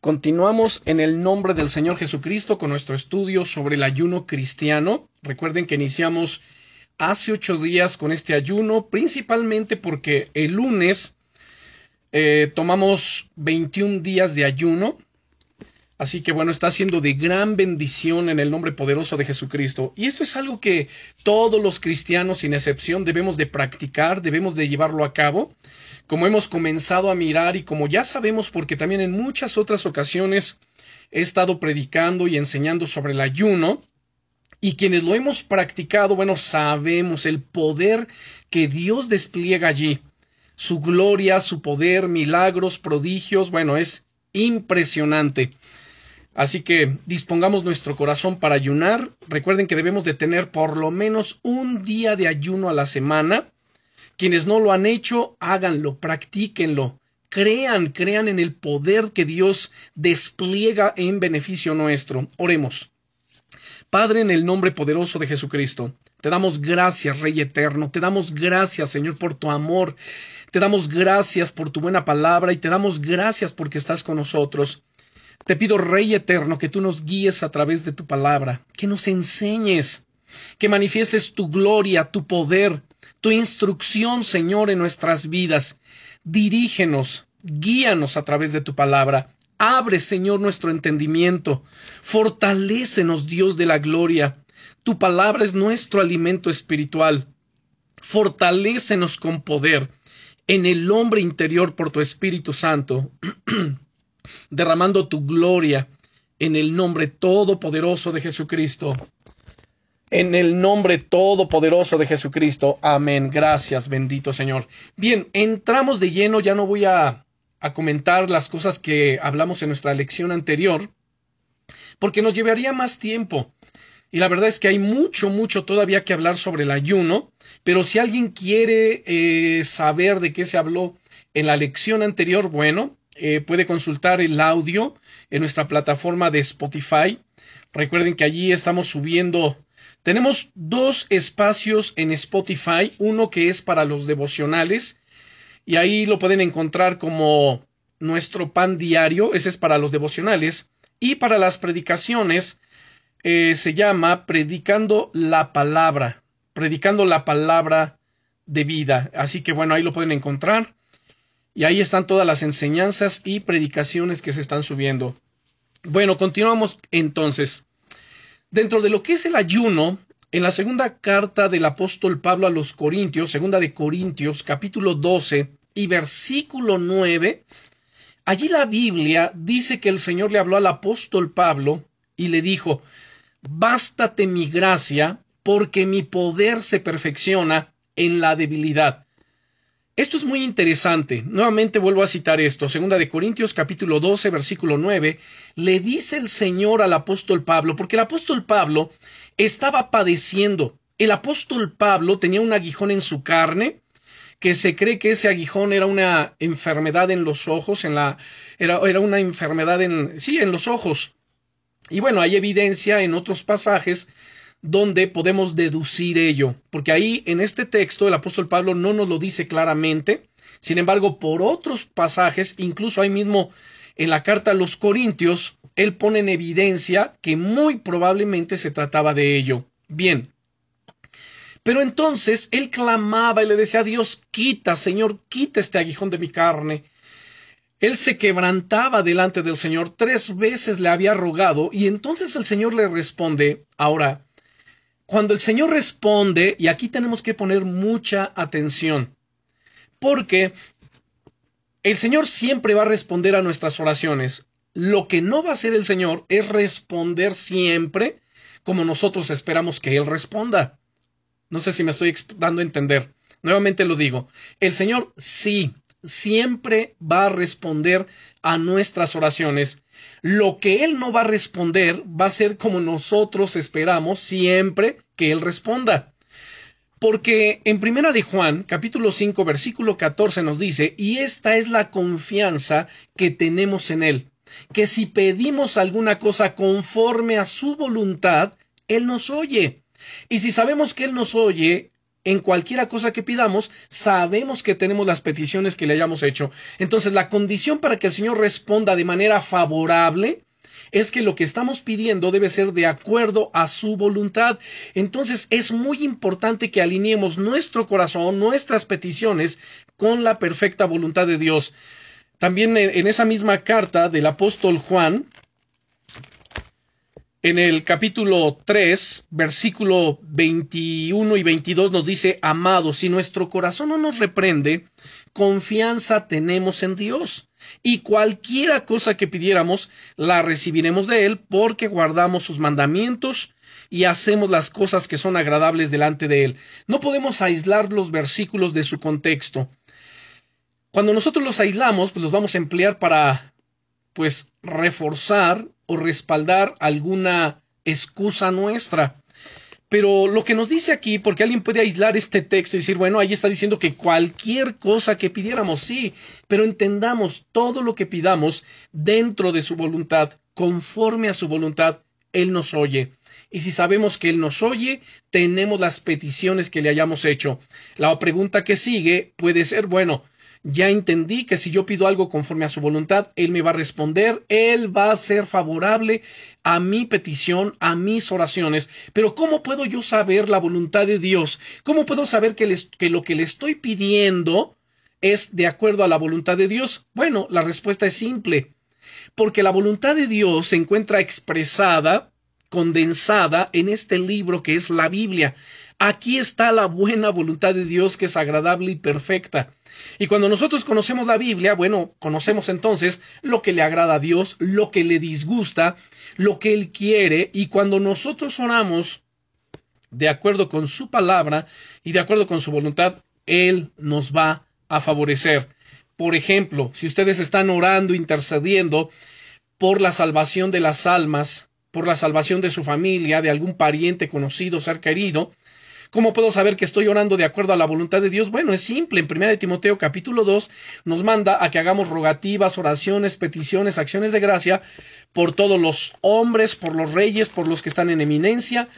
Continuamos en el nombre del Señor Jesucristo con nuestro estudio sobre el ayuno cristiano. Recuerden que iniciamos hace ocho días con este ayuno, principalmente porque el lunes eh, tomamos 21 días de ayuno. Así que bueno, está siendo de gran bendición en el nombre poderoso de Jesucristo. Y esto es algo que todos los cristianos, sin excepción, debemos de practicar, debemos de llevarlo a cabo como hemos comenzado a mirar y como ya sabemos porque también en muchas otras ocasiones he estado predicando y enseñando sobre el ayuno, y quienes lo hemos practicado, bueno, sabemos el poder que Dios despliega allí. Su gloria, su poder, milagros, prodigios, bueno, es impresionante. Así que dispongamos nuestro corazón para ayunar. Recuerden que debemos de tener por lo menos un día de ayuno a la semana. Quienes no lo han hecho, háganlo, practíquenlo. Crean, crean en el poder que Dios despliega en beneficio nuestro. Oremos. Padre, en el nombre poderoso de Jesucristo, te damos gracias, Rey eterno, te damos gracias, Señor, por tu amor, te damos gracias por tu buena palabra y te damos gracias porque estás con nosotros. Te pido, Rey eterno, que tú nos guíes a través de tu palabra, que nos enseñes, que manifiestes tu gloria, tu poder, tu instrucción, Señor, en nuestras vidas. Dirígenos, guíanos a través de tu palabra. Abre, Señor, nuestro entendimiento. Fortalécenos, Dios de la gloria. Tu palabra es nuestro alimento espiritual. Fortalécenos con poder en el hombre interior por tu Espíritu Santo, derramando tu gloria en el nombre todopoderoso de Jesucristo. En el nombre todopoderoso de Jesucristo. Amén. Gracias, bendito Señor. Bien, entramos de lleno, ya no voy a, a comentar las cosas que hablamos en nuestra lección anterior, porque nos llevaría más tiempo. Y la verdad es que hay mucho, mucho todavía que hablar sobre el ayuno, pero si alguien quiere eh, saber de qué se habló en la lección anterior, bueno, eh, puede consultar el audio en nuestra plataforma de Spotify. Recuerden que allí estamos subiendo tenemos dos espacios en Spotify, uno que es para los devocionales, y ahí lo pueden encontrar como nuestro pan diario, ese es para los devocionales, y para las predicaciones eh, se llama Predicando la Palabra, Predicando la Palabra de Vida. Así que bueno, ahí lo pueden encontrar. Y ahí están todas las enseñanzas y predicaciones que se están subiendo. Bueno, continuamos entonces. Dentro de lo que es el ayuno, en la segunda carta del apóstol Pablo a los Corintios, segunda de Corintios, capítulo 12 y versículo 9, allí la Biblia dice que el Señor le habló al apóstol Pablo y le dijo, Bástate mi gracia, porque mi poder se perfecciona en la debilidad. Esto es muy interesante. Nuevamente vuelvo a citar esto. Segunda de Corintios capítulo 12 versículo 9. Le dice el Señor al apóstol Pablo, porque el apóstol Pablo estaba padeciendo. El apóstol Pablo tenía un aguijón en su carne, que se cree que ese aguijón era una enfermedad en los ojos, en la, era, era una enfermedad en, sí, en los ojos. Y bueno, hay evidencia en otros pasajes donde podemos deducir ello, porque ahí en este texto el apóstol Pablo no nos lo dice claramente, sin embargo, por otros pasajes, incluso ahí mismo en la carta a los Corintios, él pone en evidencia que muy probablemente se trataba de ello. Bien. Pero entonces él clamaba y le decía a Dios, quita, Señor, quita este aguijón de mi carne. Él se quebrantaba delante del Señor, tres veces le había rogado, y entonces el Señor le responde, ahora, cuando el Señor responde, y aquí tenemos que poner mucha atención, porque el Señor siempre va a responder a nuestras oraciones. Lo que no va a hacer el Señor es responder siempre como nosotros esperamos que Él responda. No sé si me estoy dando a entender. Nuevamente lo digo. El Señor sí, siempre va a responder a nuestras oraciones lo que Él no va a responder va a ser como nosotros esperamos siempre que Él responda. Porque en Primera de Juan, capítulo 5, versículo 14 nos dice, y esta es la confianza que tenemos en Él, que si pedimos alguna cosa conforme a su voluntad, Él nos oye. Y si sabemos que Él nos oye, en cualquiera cosa que pidamos, sabemos que tenemos las peticiones que le hayamos hecho. Entonces, la condición para que el Señor responda de manera favorable es que lo que estamos pidiendo debe ser de acuerdo a su voluntad. Entonces es muy importante que alineemos nuestro corazón, nuestras peticiones con la perfecta voluntad de Dios. También en esa misma carta del apóstol Juan, en el capítulo 3, versículo 21 y 22 nos dice, amados, si nuestro corazón no nos reprende, confianza tenemos en Dios. Y cualquiera cosa que pidiéramos, la recibiremos de Él, porque guardamos sus mandamientos y hacemos las cosas que son agradables delante de Él. No podemos aislar los versículos de su contexto. Cuando nosotros los aislamos, pues los vamos a emplear para, pues, reforzar o respaldar alguna excusa nuestra. Pero lo que nos dice aquí, porque alguien puede aislar este texto y decir, bueno, ahí está diciendo que cualquier cosa que pidiéramos, sí, pero entendamos todo lo que pidamos dentro de su voluntad, conforme a su voluntad, Él nos oye. Y si sabemos que Él nos oye, tenemos las peticiones que le hayamos hecho. La pregunta que sigue puede ser, bueno, ya entendí que si yo pido algo conforme a su voluntad, Él me va a responder, Él va a ser favorable a mi petición, a mis oraciones. Pero ¿cómo puedo yo saber la voluntad de Dios? ¿Cómo puedo saber que, lo que le estoy pidiendo es de acuerdo a la voluntad de Dios? Bueno, la respuesta es simple. Porque la voluntad de Dios se encuentra expresada, condensada en este libro que es la Biblia. Aquí está la buena voluntad de Dios que es agradable y perfecta. Y cuando nosotros conocemos la Biblia, bueno, conocemos entonces lo que le agrada a Dios, lo que le disgusta, lo que Él quiere, y cuando nosotros oramos de acuerdo con su palabra y de acuerdo con su voluntad, Él nos va a favorecer. Por ejemplo, si ustedes están orando, intercediendo por la salvación de las almas, por la salvación de su familia, de algún pariente conocido, ser querido, ¿Cómo puedo saber que estoy orando de acuerdo a la voluntad de Dios? Bueno, es simple. En 1 Timoteo capítulo 2 nos manda a que hagamos rogativas, oraciones, peticiones, acciones de gracia por todos los hombres, por los reyes, por los que están en eminencia,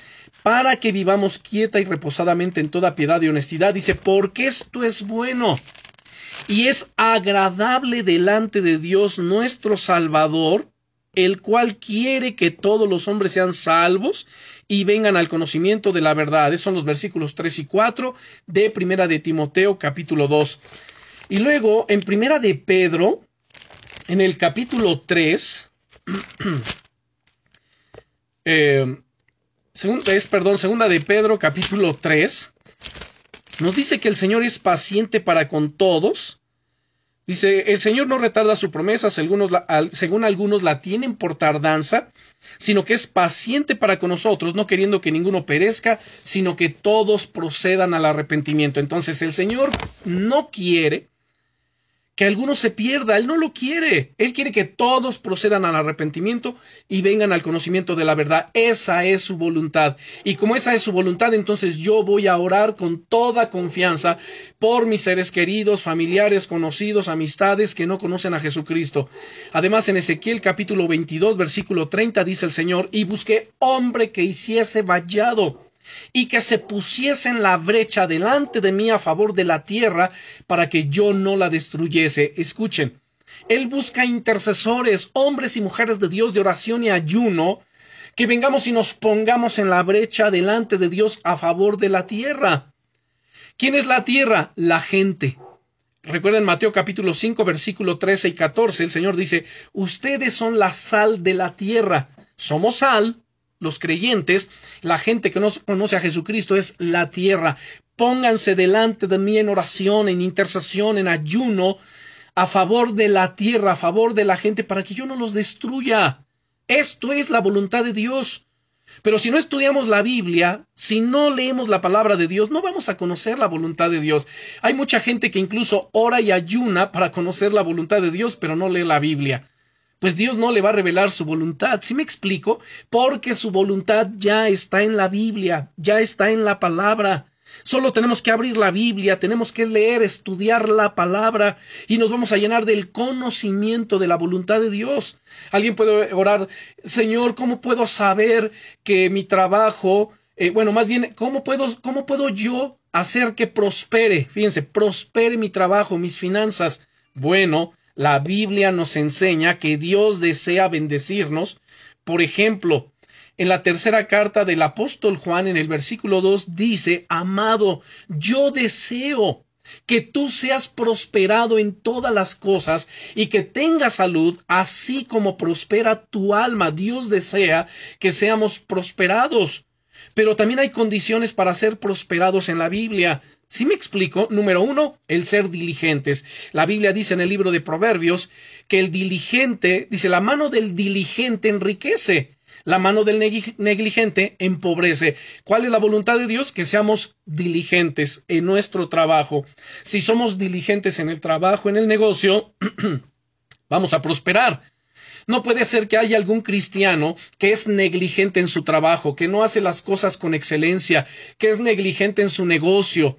para que vivamos quieta y reposadamente en toda piedad y honestidad. Dice, porque esto es bueno y es agradable delante de Dios nuestro Salvador, el cual quiere que todos los hombres sean salvos y vengan al conocimiento de la verdad. Esos son los versículos 3 y 4 de Primera de Timoteo capítulo 2. Y luego en Primera de Pedro, en el capítulo 3, eh, es, perdón, segunda de Pedro capítulo 3, nos dice que el Señor es paciente para con todos, Dice, el Señor no retarda su promesa, según, algunos la tienen por tardanza, sino que es paciente para con nosotros, no queriendo que ninguno perezca, sino que todos procedan al arrepentimiento. Entonces el Señor no quiere que alguno se pierda. Él no lo quiere. Él quiere que todos procedan al arrepentimiento y vengan al conocimiento de la verdad. Esa es su voluntad. Y como esa es su voluntad, entonces yo voy a orar con toda confianza por mis seres queridos, familiares, conocidos, amistades que no conocen a Jesucristo. Además, en Ezequiel capítulo 22, versículo 30 dice el Señor, y busqué hombre que hiciese vallado y que se pusiese en la brecha delante de mí a favor de la tierra para que yo no la destruyese. Escuchen, Él busca intercesores, hombres y mujeres de Dios de oración y ayuno, que vengamos y nos pongamos en la brecha delante de Dios a favor de la tierra. ¿Quién es la tierra? La gente. Recuerden Mateo capítulo 5 versículo 13 y 14, el Señor dice, ustedes son la sal de la tierra. Somos sal, los creyentes, la gente que no conoce a Jesucristo es la tierra. Pónganse delante de mí en oración, en intercesión, en ayuno, a favor de la tierra, a favor de la gente, para que yo no los destruya. Esto es la voluntad de Dios. Pero si no estudiamos la Biblia, si no leemos la palabra de Dios, no vamos a conocer la voluntad de Dios. Hay mucha gente que incluso ora y ayuna para conocer la voluntad de Dios, pero no lee la Biblia pues Dios no le va a revelar su voluntad. ¿Sí me explico? Porque su voluntad ya está en la Biblia, ya está en la palabra. Solo tenemos que abrir la Biblia, tenemos que leer, estudiar la palabra y nos vamos a llenar del conocimiento de la voluntad de Dios. Alguien puede orar, Señor, ¿cómo puedo saber que mi trabajo eh, bueno, más bien, ¿cómo puedo, ¿cómo puedo yo hacer que prospere? Fíjense, prospere mi trabajo, mis finanzas. Bueno, la Biblia nos enseña que Dios desea bendecirnos. Por ejemplo, en la tercera carta del apóstol Juan, en el versículo 2, dice, Amado, yo deseo que tú seas prosperado en todas las cosas y que tengas salud, así como prospera tu alma. Dios desea que seamos prosperados. Pero también hay condiciones para ser prosperados en la Biblia. Si me explico, número uno, el ser diligentes. La Biblia dice en el libro de Proverbios que el diligente, dice, la mano del diligente enriquece la mano del negligente empobrece. ¿Cuál es la voluntad de Dios? Que seamos diligentes en nuestro trabajo. Si somos diligentes en el trabajo, en el negocio, vamos a prosperar. No puede ser que haya algún cristiano que es negligente en su trabajo, que no hace las cosas con excelencia, que es negligente en su negocio,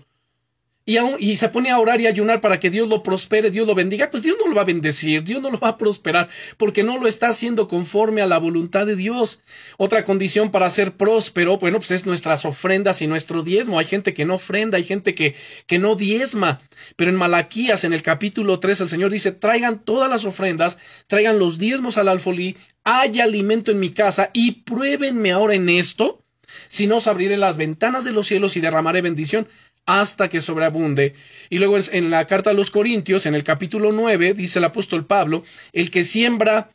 y, se pone a orar y ayunar para que Dios lo prospere, Dios lo bendiga, pues Dios no lo va a bendecir, Dios no lo va a prosperar, porque no lo está haciendo conforme a la voluntad de Dios. Otra condición para ser próspero, bueno, pues es nuestras ofrendas y nuestro diezmo. Hay gente que no ofrenda, hay gente que, que no diezma. Pero en Malaquías, en el capítulo 3, el Señor dice, traigan todas las ofrendas, traigan los diezmos al alfolí, haya alimento en mi casa y pruébenme ahora en esto, si no os abriré las ventanas de los cielos y derramaré bendición hasta que sobreabunde. Y luego en la carta a los Corintios, en el capítulo 9, dice el apóstol Pablo, el que siembra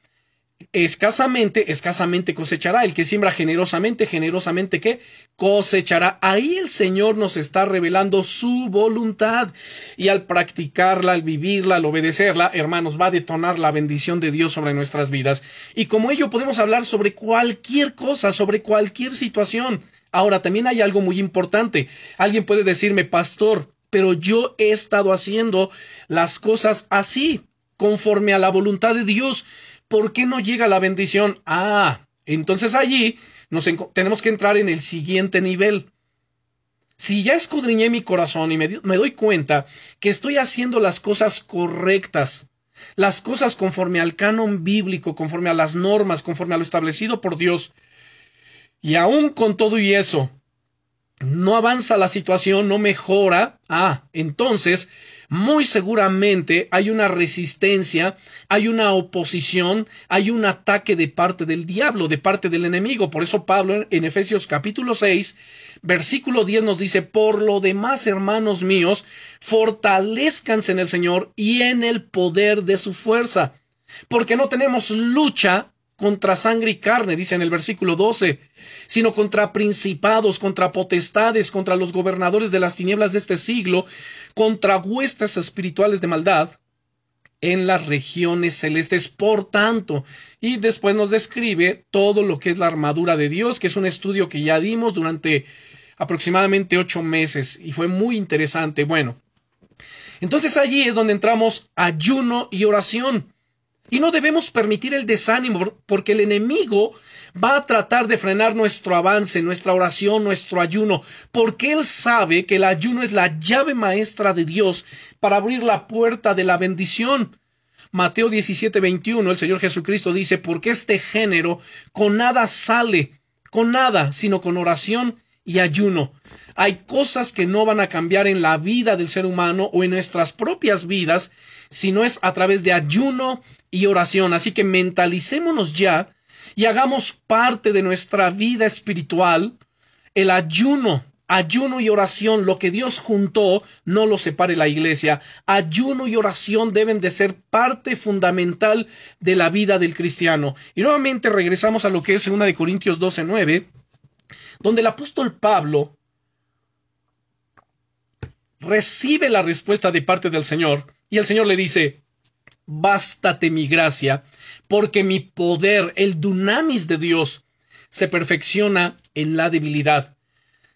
escasamente, escasamente cosechará. El que siembra generosamente, generosamente ¿qué? Cosechará. Ahí el Señor nos está revelando su voluntad. Y al practicarla, al vivirla, al obedecerla, hermanos, va a detonar la bendición de Dios sobre nuestras vidas. Y como ello podemos hablar sobre cualquier cosa, sobre cualquier situación. Ahora, también hay algo muy importante. Alguien puede decirme, pastor, pero yo he estado haciendo las cosas así, conforme a la voluntad de Dios. ¿Por qué no llega la bendición? Ah, entonces allí nos tenemos que entrar en el siguiente nivel. Si ya escudriñé mi corazón y me, me doy cuenta que estoy haciendo las cosas correctas, las cosas conforme al canon bíblico, conforme a las normas, conforme a lo establecido por Dios, y aún con todo y eso, no avanza la situación, no mejora, ah, entonces muy seguramente hay una resistencia, hay una oposición, hay un ataque de parte del diablo, de parte del enemigo. Por eso Pablo en Efesios capítulo 6, versículo 10 nos dice, por lo demás, hermanos míos, fortalezcanse en el Señor y en el poder de su fuerza, porque no tenemos lucha contra sangre y carne, dice en el versículo 12, sino contra principados, contra potestades, contra los gobernadores de las tinieblas de este siglo, contra huestes espirituales de maldad en las regiones celestes. Por tanto, y después nos describe todo lo que es la armadura de Dios, que es un estudio que ya dimos durante aproximadamente ocho meses y fue muy interesante. Bueno, entonces allí es donde entramos ayuno y oración. Y no debemos permitir el desánimo porque el enemigo va a tratar de frenar nuestro avance, nuestra oración, nuestro ayuno, porque él sabe que el ayuno es la llave maestra de Dios para abrir la puerta de la bendición. Mateo 17, 21, el Señor Jesucristo dice, porque este género con nada sale, con nada, sino con oración y ayuno. Hay cosas que no van a cambiar en la vida del ser humano o en nuestras propias vidas, si no es a través de ayuno y oración. Así que mentalicémonos ya y hagamos parte de nuestra vida espiritual el ayuno. Ayuno y oración, lo que Dios juntó, no lo separe la iglesia. Ayuno y oración deben de ser parte fundamental de la vida del cristiano. Y nuevamente regresamos a lo que es 2 de Corintios 12, 9, donde el apóstol Pablo recibe la respuesta de parte del Señor y el Señor le dice, bástate mi gracia, porque mi poder, el dunamis de Dios, se perfecciona en la debilidad.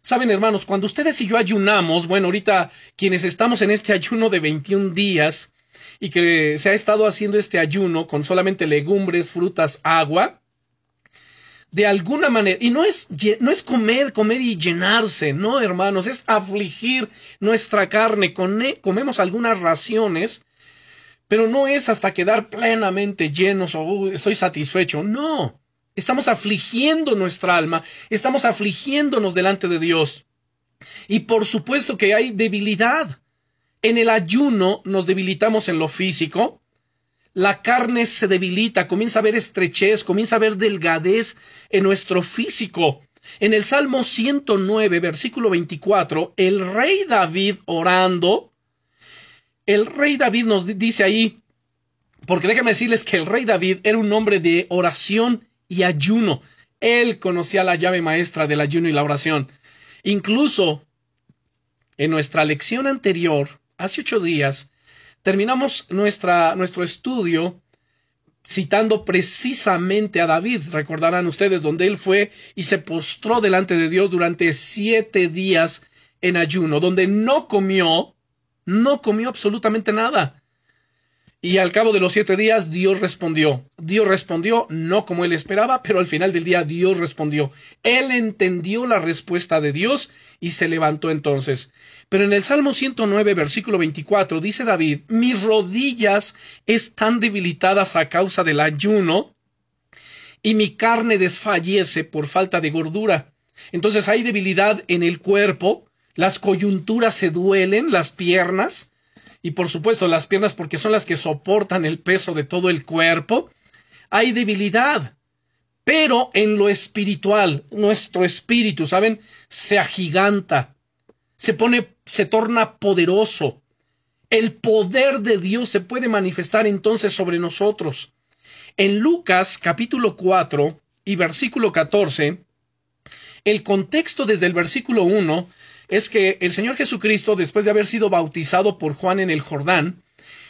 Saben, hermanos, cuando ustedes y yo ayunamos, bueno, ahorita quienes estamos en este ayuno de 21 días y que se ha estado haciendo este ayuno con solamente legumbres, frutas, agua, de alguna manera, y no es, no es comer, comer y llenarse, no, hermanos, es afligir nuestra carne, comemos algunas raciones pero no es hasta quedar plenamente llenos o estoy satisfecho. No. estamos afligiendo nuestra alma, estamos afligiéndonos delante de Dios. Y por supuesto que hay debilidad. En el ayuno nos debilitamos en lo físico, la carne se debilita, comienza a haber estrechez, comienza a haber delgadez en nuestro físico. En el Salmo 109, versículo 24, el rey David orando, el rey David nos dice ahí, porque déjenme decirles que el rey David era un hombre de oración y ayuno. Él conocía la llave maestra del ayuno y la oración. Incluso en nuestra lección anterior, hace ocho días, terminamos nuestra, nuestro estudio citando precisamente a David, recordarán ustedes, donde él fue y se postró delante de Dios durante siete días en ayuno, donde no comió, no comió absolutamente nada. Y al cabo de los siete días Dios respondió. Dios respondió no como él esperaba, pero al final del día Dios respondió. Él entendió la respuesta de Dios y se levantó entonces. Pero en el Salmo 109, versículo 24, dice David, mis rodillas están debilitadas a causa del ayuno y mi carne desfallece por falta de gordura. Entonces hay debilidad en el cuerpo, las coyunturas se duelen, las piernas, y por supuesto las piernas porque son las que soportan el peso de todo el cuerpo, hay debilidad. Pero en lo espiritual, nuestro espíritu, ¿saben? Se agiganta, se pone, se torna poderoso. El poder de Dios se puede manifestar entonces sobre nosotros. En Lucas capítulo 4 y versículo 14, el contexto desde el versículo 1 es que el Señor Jesucristo, después de haber sido bautizado por Juan en el Jordán,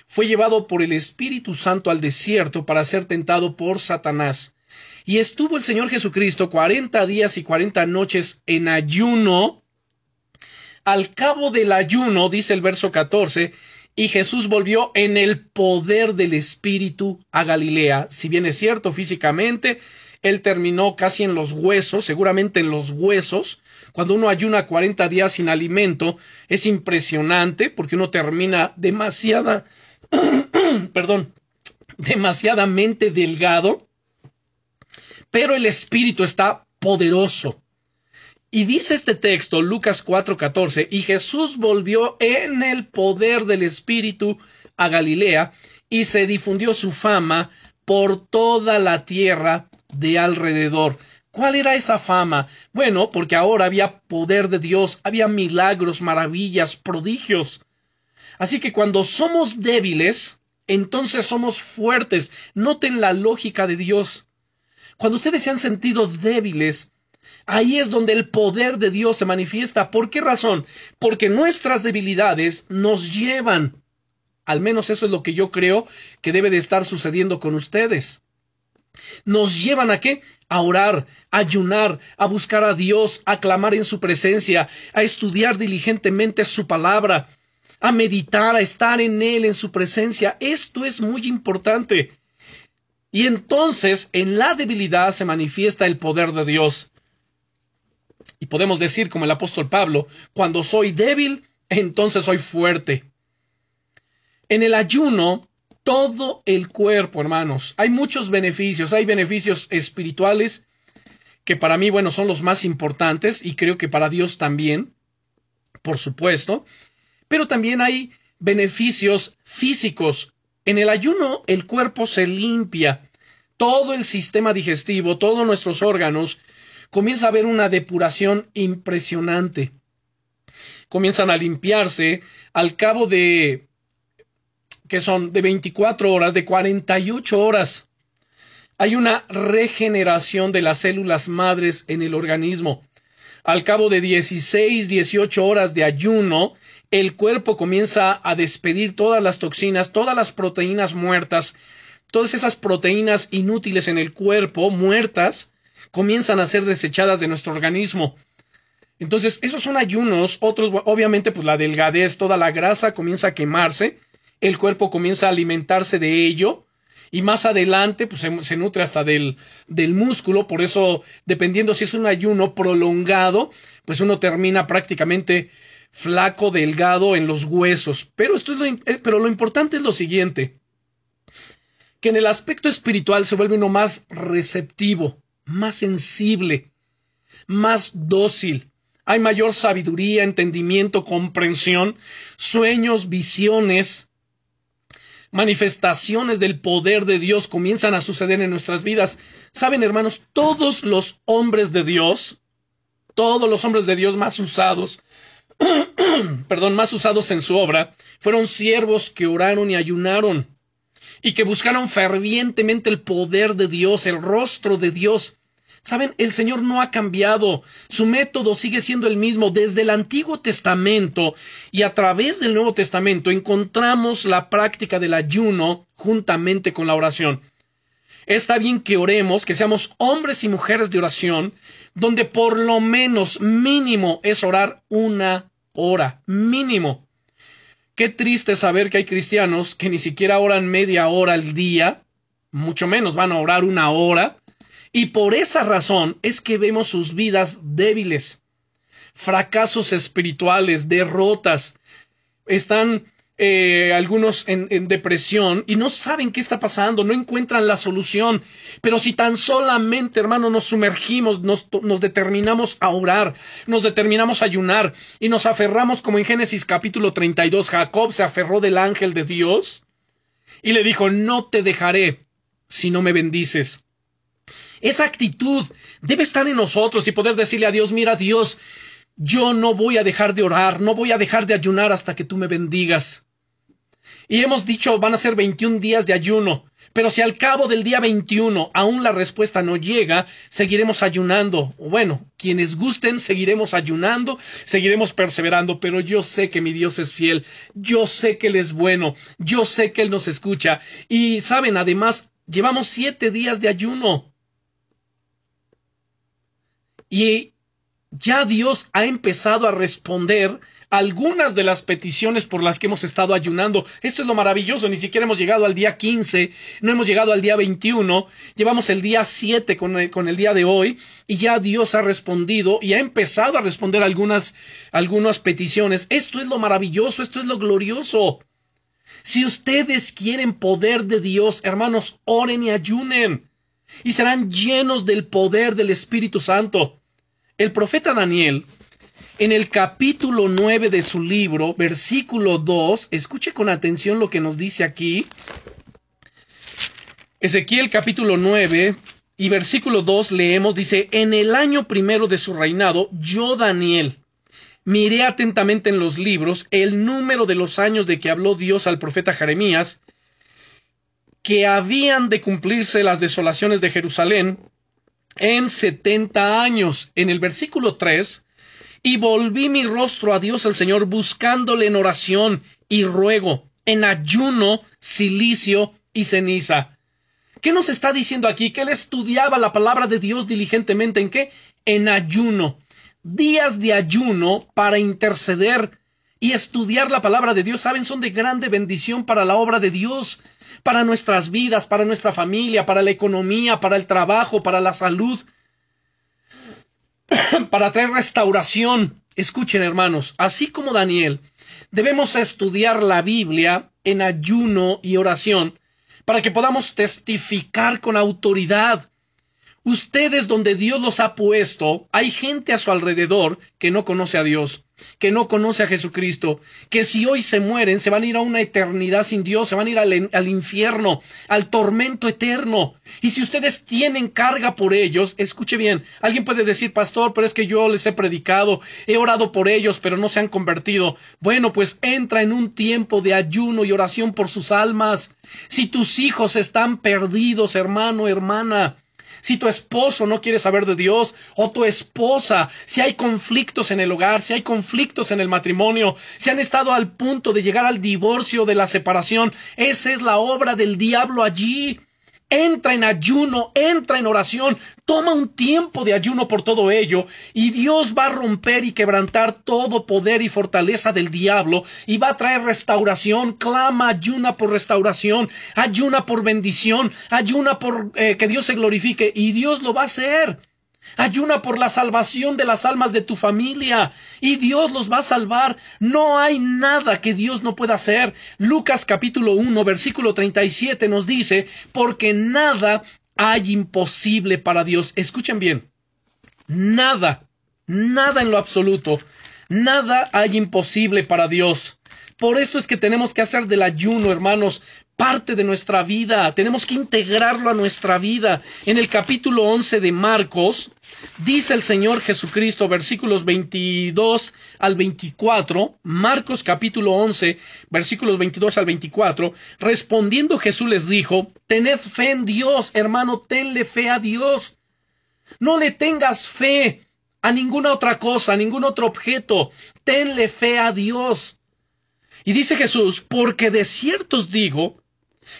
fue llevado por el Espíritu Santo al desierto para ser tentado por Satanás. Y estuvo el Señor Jesucristo cuarenta días y cuarenta noches en ayuno. Al cabo del ayuno, dice el verso catorce, y Jesús volvió en el poder del Espíritu a Galilea. Si bien es cierto físicamente, él terminó casi en los huesos, seguramente en los huesos. Cuando uno ayuna 40 días sin alimento, es impresionante porque uno termina demasiada, perdón, demasiadamente delgado, pero el espíritu está poderoso. Y dice este texto, Lucas 4:14, y Jesús volvió en el poder del Espíritu a Galilea, y se difundió su fama por toda la tierra de alrededor. ¿Cuál era esa fama? Bueno, porque ahora había poder de Dios, había milagros, maravillas, prodigios. Así que cuando somos débiles, entonces somos fuertes. Noten la lógica de Dios. Cuando ustedes se han sentido débiles, ahí es donde el poder de Dios se manifiesta. ¿Por qué razón? Porque nuestras debilidades nos llevan. Al menos eso es lo que yo creo que debe de estar sucediendo con ustedes nos llevan a qué? A orar, a ayunar, a buscar a Dios, a clamar en su presencia, a estudiar diligentemente su palabra, a meditar, a estar en Él, en su presencia. Esto es muy importante. Y entonces en la debilidad se manifiesta el poder de Dios. Y podemos decir, como el apóstol Pablo, cuando soy débil, entonces soy fuerte. En el ayuno todo el cuerpo, hermanos. Hay muchos beneficios, hay beneficios espirituales que para mí, bueno, son los más importantes y creo que para Dios también, por supuesto, pero también hay beneficios físicos. En el ayuno el cuerpo se limpia, todo el sistema digestivo, todos nuestros órganos, comienza a haber una depuración impresionante. Comienzan a limpiarse al cabo de que son de 24 horas, de 48 horas. Hay una regeneración de las células madres en el organismo. Al cabo de 16, 18 horas de ayuno, el cuerpo comienza a despedir todas las toxinas, todas las proteínas muertas, todas esas proteínas inútiles en el cuerpo, muertas, comienzan a ser desechadas de nuestro organismo. Entonces, esos son ayunos, otros, obviamente, pues la delgadez, toda la grasa comienza a quemarse, el cuerpo comienza a alimentarse de ello y más adelante pues se, nutre hasta del, del músculo, por eso dependiendo si es un ayuno prolongado, pues uno termina prácticamente flaco, delgado en los huesos. Pero esto es eh, pero lo importante es lo siguiente, que en el aspecto espiritual se vuelve uno más receptivo, más sensible, más dócil. Hay mayor sabiduría, entendimiento, comprensión, sueños, visiones, manifestaciones del poder de Dios comienzan a suceder en nuestras vidas. Saben, hermanos, todos los hombres de Dios, todos los hombres de Dios más usados, perdón, más usados en su obra, fueron siervos que oraron y ayunaron y que buscaron fervientemente el poder de Dios, el rostro de Dios. Saben, el Señor no ha cambiado, su método sigue siendo el mismo. Desde el Antiguo Testamento y a través del Nuevo Testamento encontramos la práctica del ayuno juntamente con la oración. Está bien que oremos, que seamos hombres y mujeres de oración, donde por lo menos mínimo es orar una hora, mínimo. Qué triste saber que hay cristianos que ni siquiera oran media hora al día, mucho menos van a orar una hora, y por esa razón es que vemos sus vidas débiles, fracasos espirituales, derrotas, están eh, algunos en, depresión y no saben qué está pasando, no encuentran la solución. Pero si tan solamente, hermano, nos sumergimos, nos, determinamos a orar, nos determinamos a ayunar y nos aferramos como en Génesis capítulo 32, Jacob se aferró del ángel de Dios y le dijo, no te dejaré si no me bendices. Esa actitud debe estar en nosotros y poder decirle a Dios, mira Dios, yo no voy a dejar de orar, no voy a dejar de ayunar hasta que tú me bendigas. Y hemos dicho van a ser 21 días de ayuno. Pero si al cabo del día 21 aún la respuesta no llega, seguiremos ayunando. Bueno, quienes gusten, seguiremos ayunando, seguiremos perseverando, pero yo sé que mi Dios es fiel, yo sé que Él es bueno, yo sé que Él nos escucha. Y saben, además, llevamos siete días de ayuno. Y ya Dios ha empezado a responder algunas de las peticiones por las que hemos estado ayunando. Esto es lo maravilloso, ni siquiera hemos llegado al día 15, no hemos llegado al día 21, llevamos el día 7 con el, con el día de hoy y ya Dios ha respondido y ha empezado a responder algunas, algunas peticiones. Esto es lo maravilloso, esto es lo glorioso. Si ustedes quieren poder de Dios, hermanos, oren y ayunen y serán llenos del poder del Espíritu Santo. El profeta Daniel en el capítulo 9 de su libro, versículo 2, escuche con atención lo que nos dice aquí. Ezequiel capítulo 9 y versículo 2 leemos, dice, en el año primero de su reinado, yo Daniel, miré atentamente en los libros el número de los años de que habló Dios al profeta Jeremías, que habían de cumplirse las desolaciones de Jerusalén en setenta años. En el versículo 3 y volví mi rostro a Dios el Señor buscándole en oración y ruego, en ayuno, silicio y ceniza. ¿Qué nos está diciendo aquí? Que él estudiaba la palabra de Dios diligentemente. ¿En qué? En ayuno. Días de ayuno para interceder y estudiar la palabra de Dios, saben, son de grande bendición para la obra de Dios, para nuestras vidas, para nuestra familia, para la economía, para el trabajo, para la salud. para traer restauración. Escuchen, hermanos, así como Daniel, debemos estudiar la Biblia en ayuno y oración para que podamos testificar con autoridad. Ustedes donde Dios los ha puesto, hay gente a su alrededor que no conoce a Dios que no conoce a Jesucristo, que si hoy se mueren se van a ir a una eternidad sin Dios, se van a ir al, infierno, al tormento eterno. Y si ustedes tienen carga por ellos, escuche bien, alguien puede decir, pastor, pero es que yo les he predicado, he orado por ellos, pero no se han convertido. Bueno, pues entra en un tiempo de ayuno y oración por sus almas. Si tus hijos están perdidos, hermano, hermana, si tu esposo no quiere saber de Dios o tu esposa, si hay conflictos en el hogar, si hay conflictos en el matrimonio, si han estado al punto de llegar al divorcio, de la separación, esa es la obra del diablo allí entra en ayuno, entra en oración, toma un tiempo de ayuno por todo ello, y Dios va a romper y quebrantar todo poder y fortaleza del diablo, y va a traer restauración, clama, ayuna por restauración, ayuna por bendición, ayuna por eh, que Dios se glorifique, y Dios lo va a hacer. Ayuna por la salvación de las almas de tu familia y Dios los va a salvar. No hay nada que Dios no pueda hacer. Lucas capítulo 1 versículo 37 nos dice, porque nada hay imposible para Dios. Escuchen bien, nada, nada en lo absoluto, nada hay imposible para Dios. Por esto es que tenemos que hacer del ayuno, hermanos, parte de nuestra vida, tenemos que integrarlo a nuestra vida. En el capítulo 11 de Marcos, dice el Señor Jesucristo, versículos 22 al 24, Marcos capítulo 11, versículos 22 al 24, respondiendo Jesús les dijo, tened fe en Dios, hermano, tenle fe a Dios. No le tengas fe a ninguna otra cosa, a ningún otro objeto, tenle fe a Dios. Y dice Jesús, porque de cierto os digo,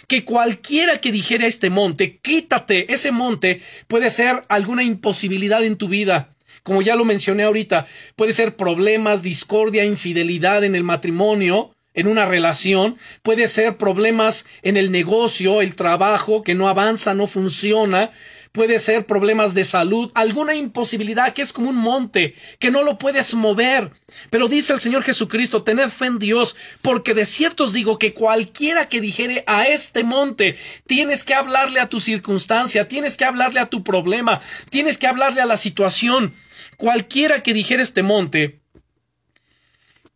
que cualquiera que dijera este monte, quítate, ese monte puede ser alguna imposibilidad en tu vida. Como ya lo mencioné ahorita, puede ser problemas, discordia, infidelidad en el matrimonio, en una relación, puede ser problemas en el negocio, el trabajo que no avanza, no funciona, puede ser problemas de salud, alguna imposibilidad que es como un monte, que no lo puedes mover. Pero dice el Señor Jesucristo, tened fe en Dios, porque de cierto os digo que cualquiera que dijere a este monte, tienes que hablarle a tu circunstancia, tienes que hablarle a tu problema, tienes que hablarle a la situación. Cualquiera que dijere este monte,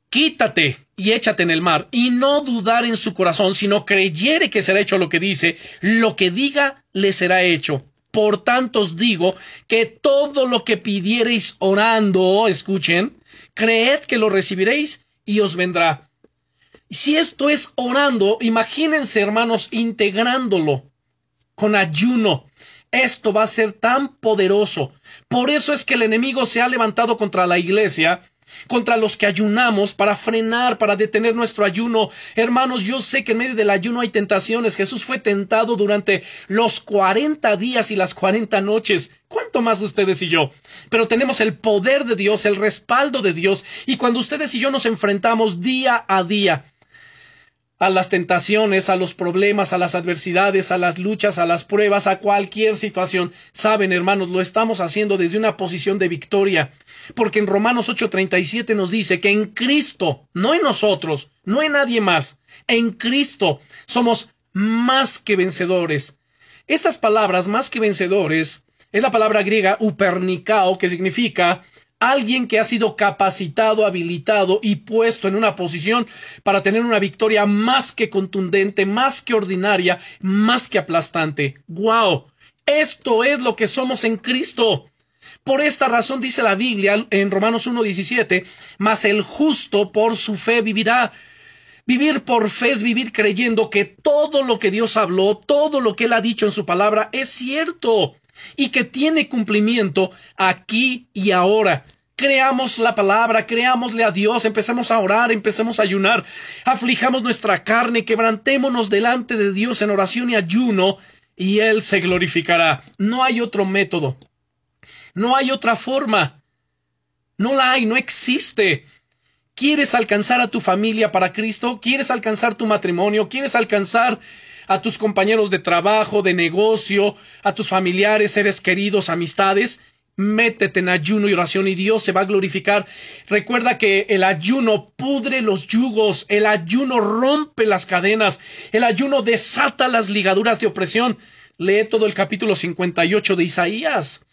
quítate y échate en el mar, y no dudar en su corazón, sino creyere que será hecho lo que dice, lo que diga le será hecho. Por tanto os digo que todo lo que pidiereis orando, escuchen, creed que lo recibiréis y os vendrá. Si esto es orando, imagínense, hermanos, integrándolo con ayuno. Esto va a ser tan poderoso. Por eso es que el enemigo se ha levantado contra la iglesia contra los que ayunamos para frenar, para detener nuestro ayuno. Hermanos, yo sé que en medio del ayuno hay tentaciones. Jesús fue tentado durante los cuarenta días y las cuarenta noches. ¿Cuánto más ustedes y yo? Pero tenemos el poder de Dios, el respaldo de Dios, y cuando ustedes y yo nos enfrentamos día a día a las tentaciones, a los problemas, a las adversidades, a las luchas, a las pruebas, a cualquier situación. Saben, hermanos, lo estamos haciendo desde una posición de victoria, porque en Romanos 8:37 nos dice que en Cristo, no en nosotros, no en nadie más, en Cristo somos más que vencedores. Estas palabras, más que vencedores, es la palabra griega upernicao, que significa alguien que ha sido capacitado, habilitado y puesto en una posición para tener una victoria más que contundente, más que ordinaria, más que aplastante. ¡Guau! Esto es lo que somos en Cristo. Por esta razón dice la Biblia en Romanos 1.17, mas el justo por su fe vivirá. Vivir por fe es vivir creyendo que todo lo que Dios habló, todo lo que Él ha dicho en su palabra es cierto y que tiene cumplimiento aquí y ahora. Creamos la palabra, creámosle a Dios, empecemos a orar, empecemos a ayunar, aflijamos nuestra carne, quebrantémonos delante de Dios en oración y ayuno, y Él se glorificará. No hay otro método, no hay otra forma, no la hay, no existe. ¿Quieres alcanzar a tu familia para Cristo? ¿Quieres alcanzar tu matrimonio? ¿Quieres alcanzar a tus compañeros de trabajo, de negocio, a tus familiares, seres queridos, amistades, métete en ayuno y oración y Dios se va a glorificar. Recuerda que el ayuno pudre los yugos, el ayuno rompe las cadenas, el ayuno desata las ligaduras de opresión. Lee todo el capítulo 58 de Isaías.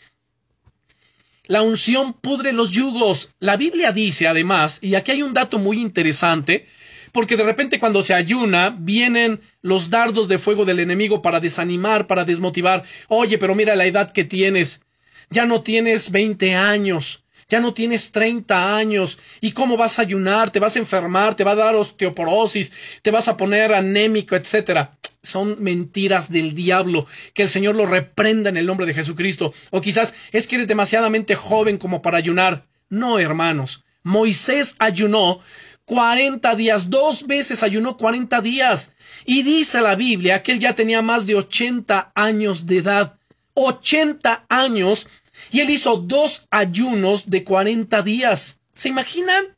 La unción pudre los yugos. La Biblia dice además, y aquí hay un dato muy interesante, porque de repente cuando se ayuna vienen los dardos de fuego del enemigo para desanimar, para desmotivar. Oye, pero mira la edad que tienes. Ya no tienes veinte años. Ya no tienes treinta años. ¿Y cómo vas a ayunar? Te vas a enfermar, te va a dar osteoporosis, te vas a poner anémico, etcétera. Son mentiras del diablo. Que el Señor lo reprenda en el nombre de Jesucristo. O quizás es que eres demasiadamente joven como para ayunar. No, hermanos. Moisés ayunó cuarenta días, dos veces ayunó cuarenta días. Y dice la Biblia que él ya tenía más de ochenta años de edad. Ochenta años. Y él hizo dos ayunos de cuarenta días. ¿Se imaginan?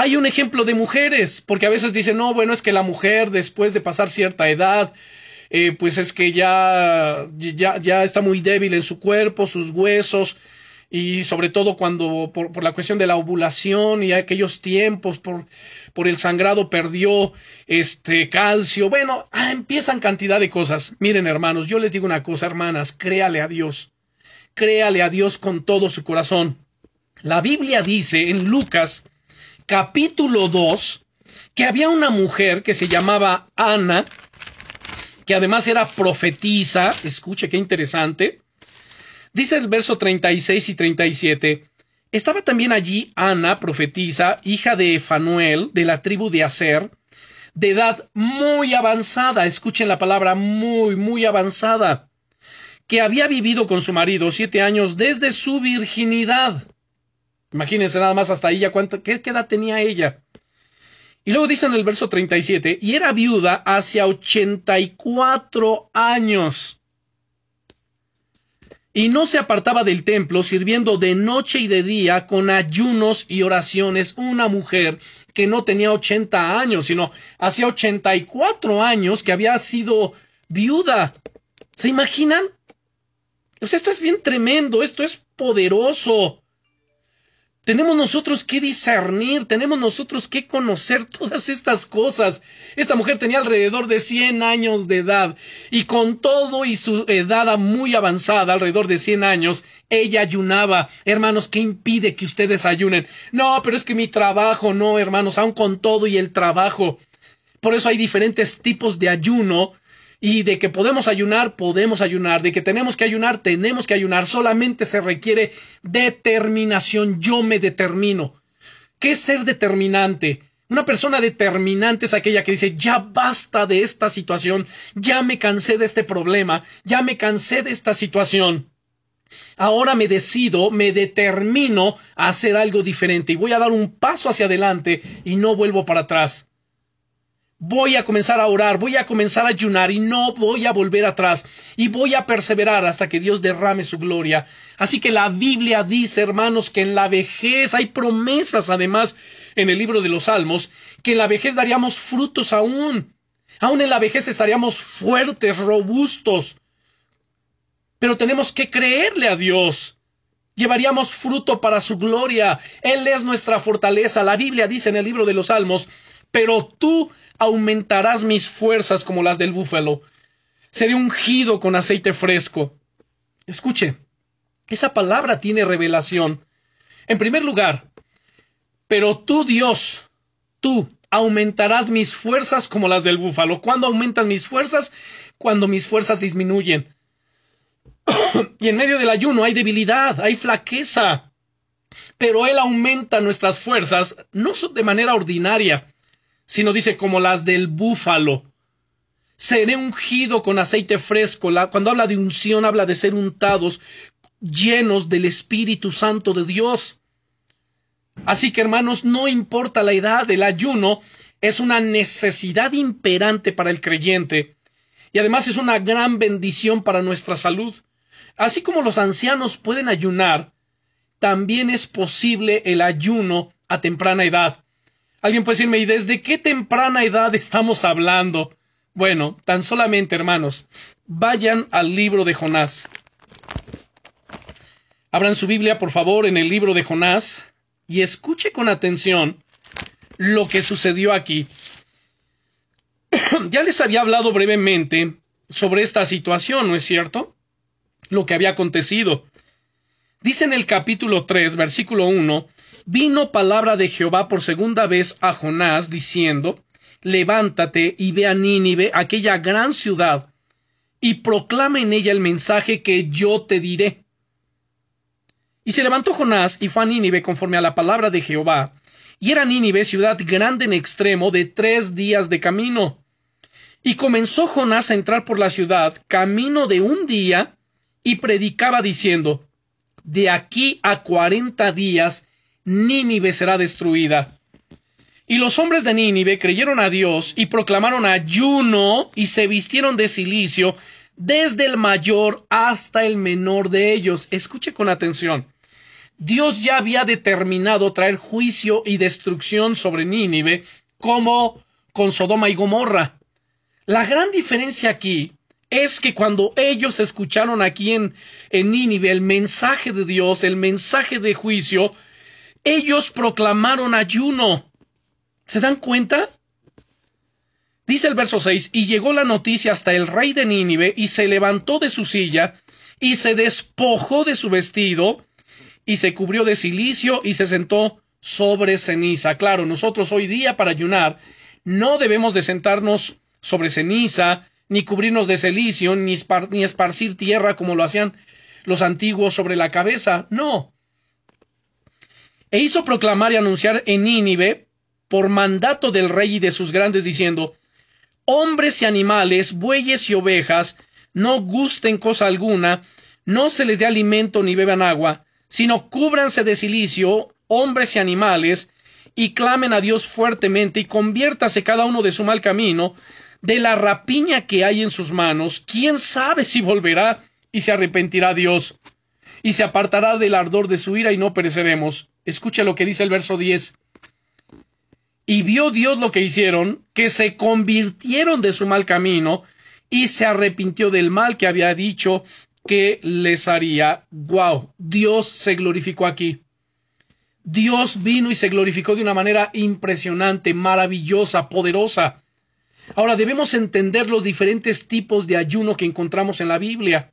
Hay un ejemplo de mujeres, porque a veces dicen, no, bueno, es que la mujer después de pasar cierta edad, eh, pues es que ya, ya, ya está muy débil en su cuerpo, sus huesos, y sobre todo cuando por, por, la cuestión de la ovulación y aquellos tiempos por, por el sangrado perdió este calcio. Bueno, ah, empiezan cantidad de cosas. Miren, hermanos, yo les digo una cosa, hermanas, créale a Dios. Créale a Dios con todo su corazón. La Biblia dice en Lucas capítulo 2 que había una mujer que se llamaba Ana, que además era profetisa. Escuche qué interesante Dice el verso 36 y 37. Estaba también allí Ana, profetisa, hija de Fanuel, de la tribu de Aser, de edad muy avanzada, escuchen la palabra muy, muy avanzada, que había vivido con su marido siete años desde su virginidad. Imagínense nada más hasta ahí ya cuánto, ¿qué, edad tenía ella? Y luego dice en el verso 37, y era viuda hacia 84 años y no se apartaba del templo, sirviendo de noche y de día con ayunos y oraciones, una mujer que no tenía ochenta años, sino hacía ochenta y cuatro años que había sido viuda. ¿Se imaginan? Esto es bien tremendo, esto es poderoso. Tenemos nosotros que discernir, tenemos nosotros que conocer todas estas cosas. Esta mujer tenía alrededor de 100 años de edad y con todo y su edad muy avanzada, alrededor de 100 años, ella ayunaba. Hermanos, ¿qué impide que ustedes ayunen? No, pero es que mi trabajo, no, hermanos, aun con todo y el trabajo. Por eso hay diferentes tipos de ayuno y de que podemos ayunar, podemos ayunar, de que tenemos que ayunar, tenemos que ayunar, solamente se requiere determinación, yo me determino. ¿Qué es ser determinante? Una persona determinante es aquella que dice, ya basta de esta situación, ya me cansé de este problema, ya me cansé de esta situación. Ahora me decido, me determino a hacer algo diferente y voy a dar un paso hacia adelante y no vuelvo para atrás voy a comenzar a orar, voy a comenzar a ayunar y no voy a volver atrás y voy a perseverar hasta que Dios derrame su gloria. Así que la Biblia dice, hermanos, que en la vejez hay promesas además en el libro de los Salmos, que en la vejez daríamos frutos aún. Aún en la vejez estaríamos fuertes, robustos. Pero tenemos que creerle a Dios llevaríamos fruto para su gloria. Él es nuestra fortaleza. La Biblia dice en el libro de los Salmos pero tú aumentarás mis fuerzas como las del búfalo. Seré ungido con aceite fresco. Escuche, esa palabra tiene revelación. En primer lugar, pero tú, Dios, tú aumentarás mis fuerzas como las del búfalo. ¿Cuándo aumentan mis fuerzas? Cuando mis fuerzas disminuyen. y en medio del ayuno hay debilidad, hay flaqueza. Pero Él aumenta nuestras fuerzas, no de manera ordinaria, sino dice como las del búfalo. Seré ungido con aceite fresco. cuando habla de unción, habla de ser untados, llenos del Espíritu Santo de Dios. Así que, hermanos, no importa la edad, el ayuno es una necesidad imperante para el creyente y además es una gran bendición para nuestra salud. Así como los ancianos pueden ayunar, también es posible el ayuno a temprana edad. Alguien puede decirme, ¿y desde qué temprana edad estamos hablando? Bueno, tan solamente, hermanos, vayan al libro de Jonás. Abran su Biblia, por favor, en el libro de Jonás y escuche con atención lo que sucedió aquí. ya les había hablado brevemente sobre esta situación, ¿no es cierto? Lo que había acontecido. Dice en el capítulo 3, versículo 1, vino palabra de Jehová por segunda vez a Jonás, diciendo, Levántate y ve a Nínive, aquella gran ciudad, y proclama en ella el mensaje que yo te diré. Y se levantó Jonás y fue a Nínive conforme a la palabra de Jehová, y era Nínive ciudad grande en extremo de tres días de camino. Y comenzó Jonás a entrar por la ciudad, camino de un día, y predicaba diciendo, De aquí a cuarenta días Nínive será destruida. Y los hombres de Nínive creyeron a Dios y proclamaron ayuno y se vistieron de silicio desde el mayor hasta el menor de ellos. Escuche con atención. Dios ya había determinado traer juicio y destrucción sobre Nínive como con Sodoma y Gomorra. La gran diferencia aquí es que cuando ellos escucharon aquí en, en Nínive el mensaje de Dios, el mensaje de juicio, ellos proclamaron ayuno. ¿Se dan cuenta? Dice el verso 6, y llegó la noticia hasta el rey de Nínive, y se levantó de su silla, y se despojó de su vestido, y se cubrió de silicio, y se sentó sobre ceniza. Claro, nosotros hoy día para ayunar no debemos de sentarnos sobre ceniza, ni cubrirnos de celicio, ni, ni esparcir tierra como lo hacían los antiguos sobre la cabeza. No. E hizo proclamar y anunciar en Nínive, por mandato del rey y de sus grandes, diciendo, hombres y animales, bueyes y ovejas, no gusten cosa alguna, no se les dé alimento ni beban agua, sino cúbranse de silicio, hombres y animales, y clamen a Dios fuertemente, y conviértase cada uno de su mal camino, de la rapiña que hay en sus manos, quién sabe si volverá y se arrepentirá Dios, y se apartará del ardor de su ira y no pereceremos. Escucha lo que dice el verso 10. Y vio Dios lo que hicieron, que se convirtieron de su mal camino, y se arrepintió del mal que había dicho que les haría. Wow, Dios se glorificó aquí. Dios vino y se glorificó de una manera impresionante, maravillosa, poderosa. Ahora debemos entender los diferentes tipos de ayuno que encontramos en la Biblia.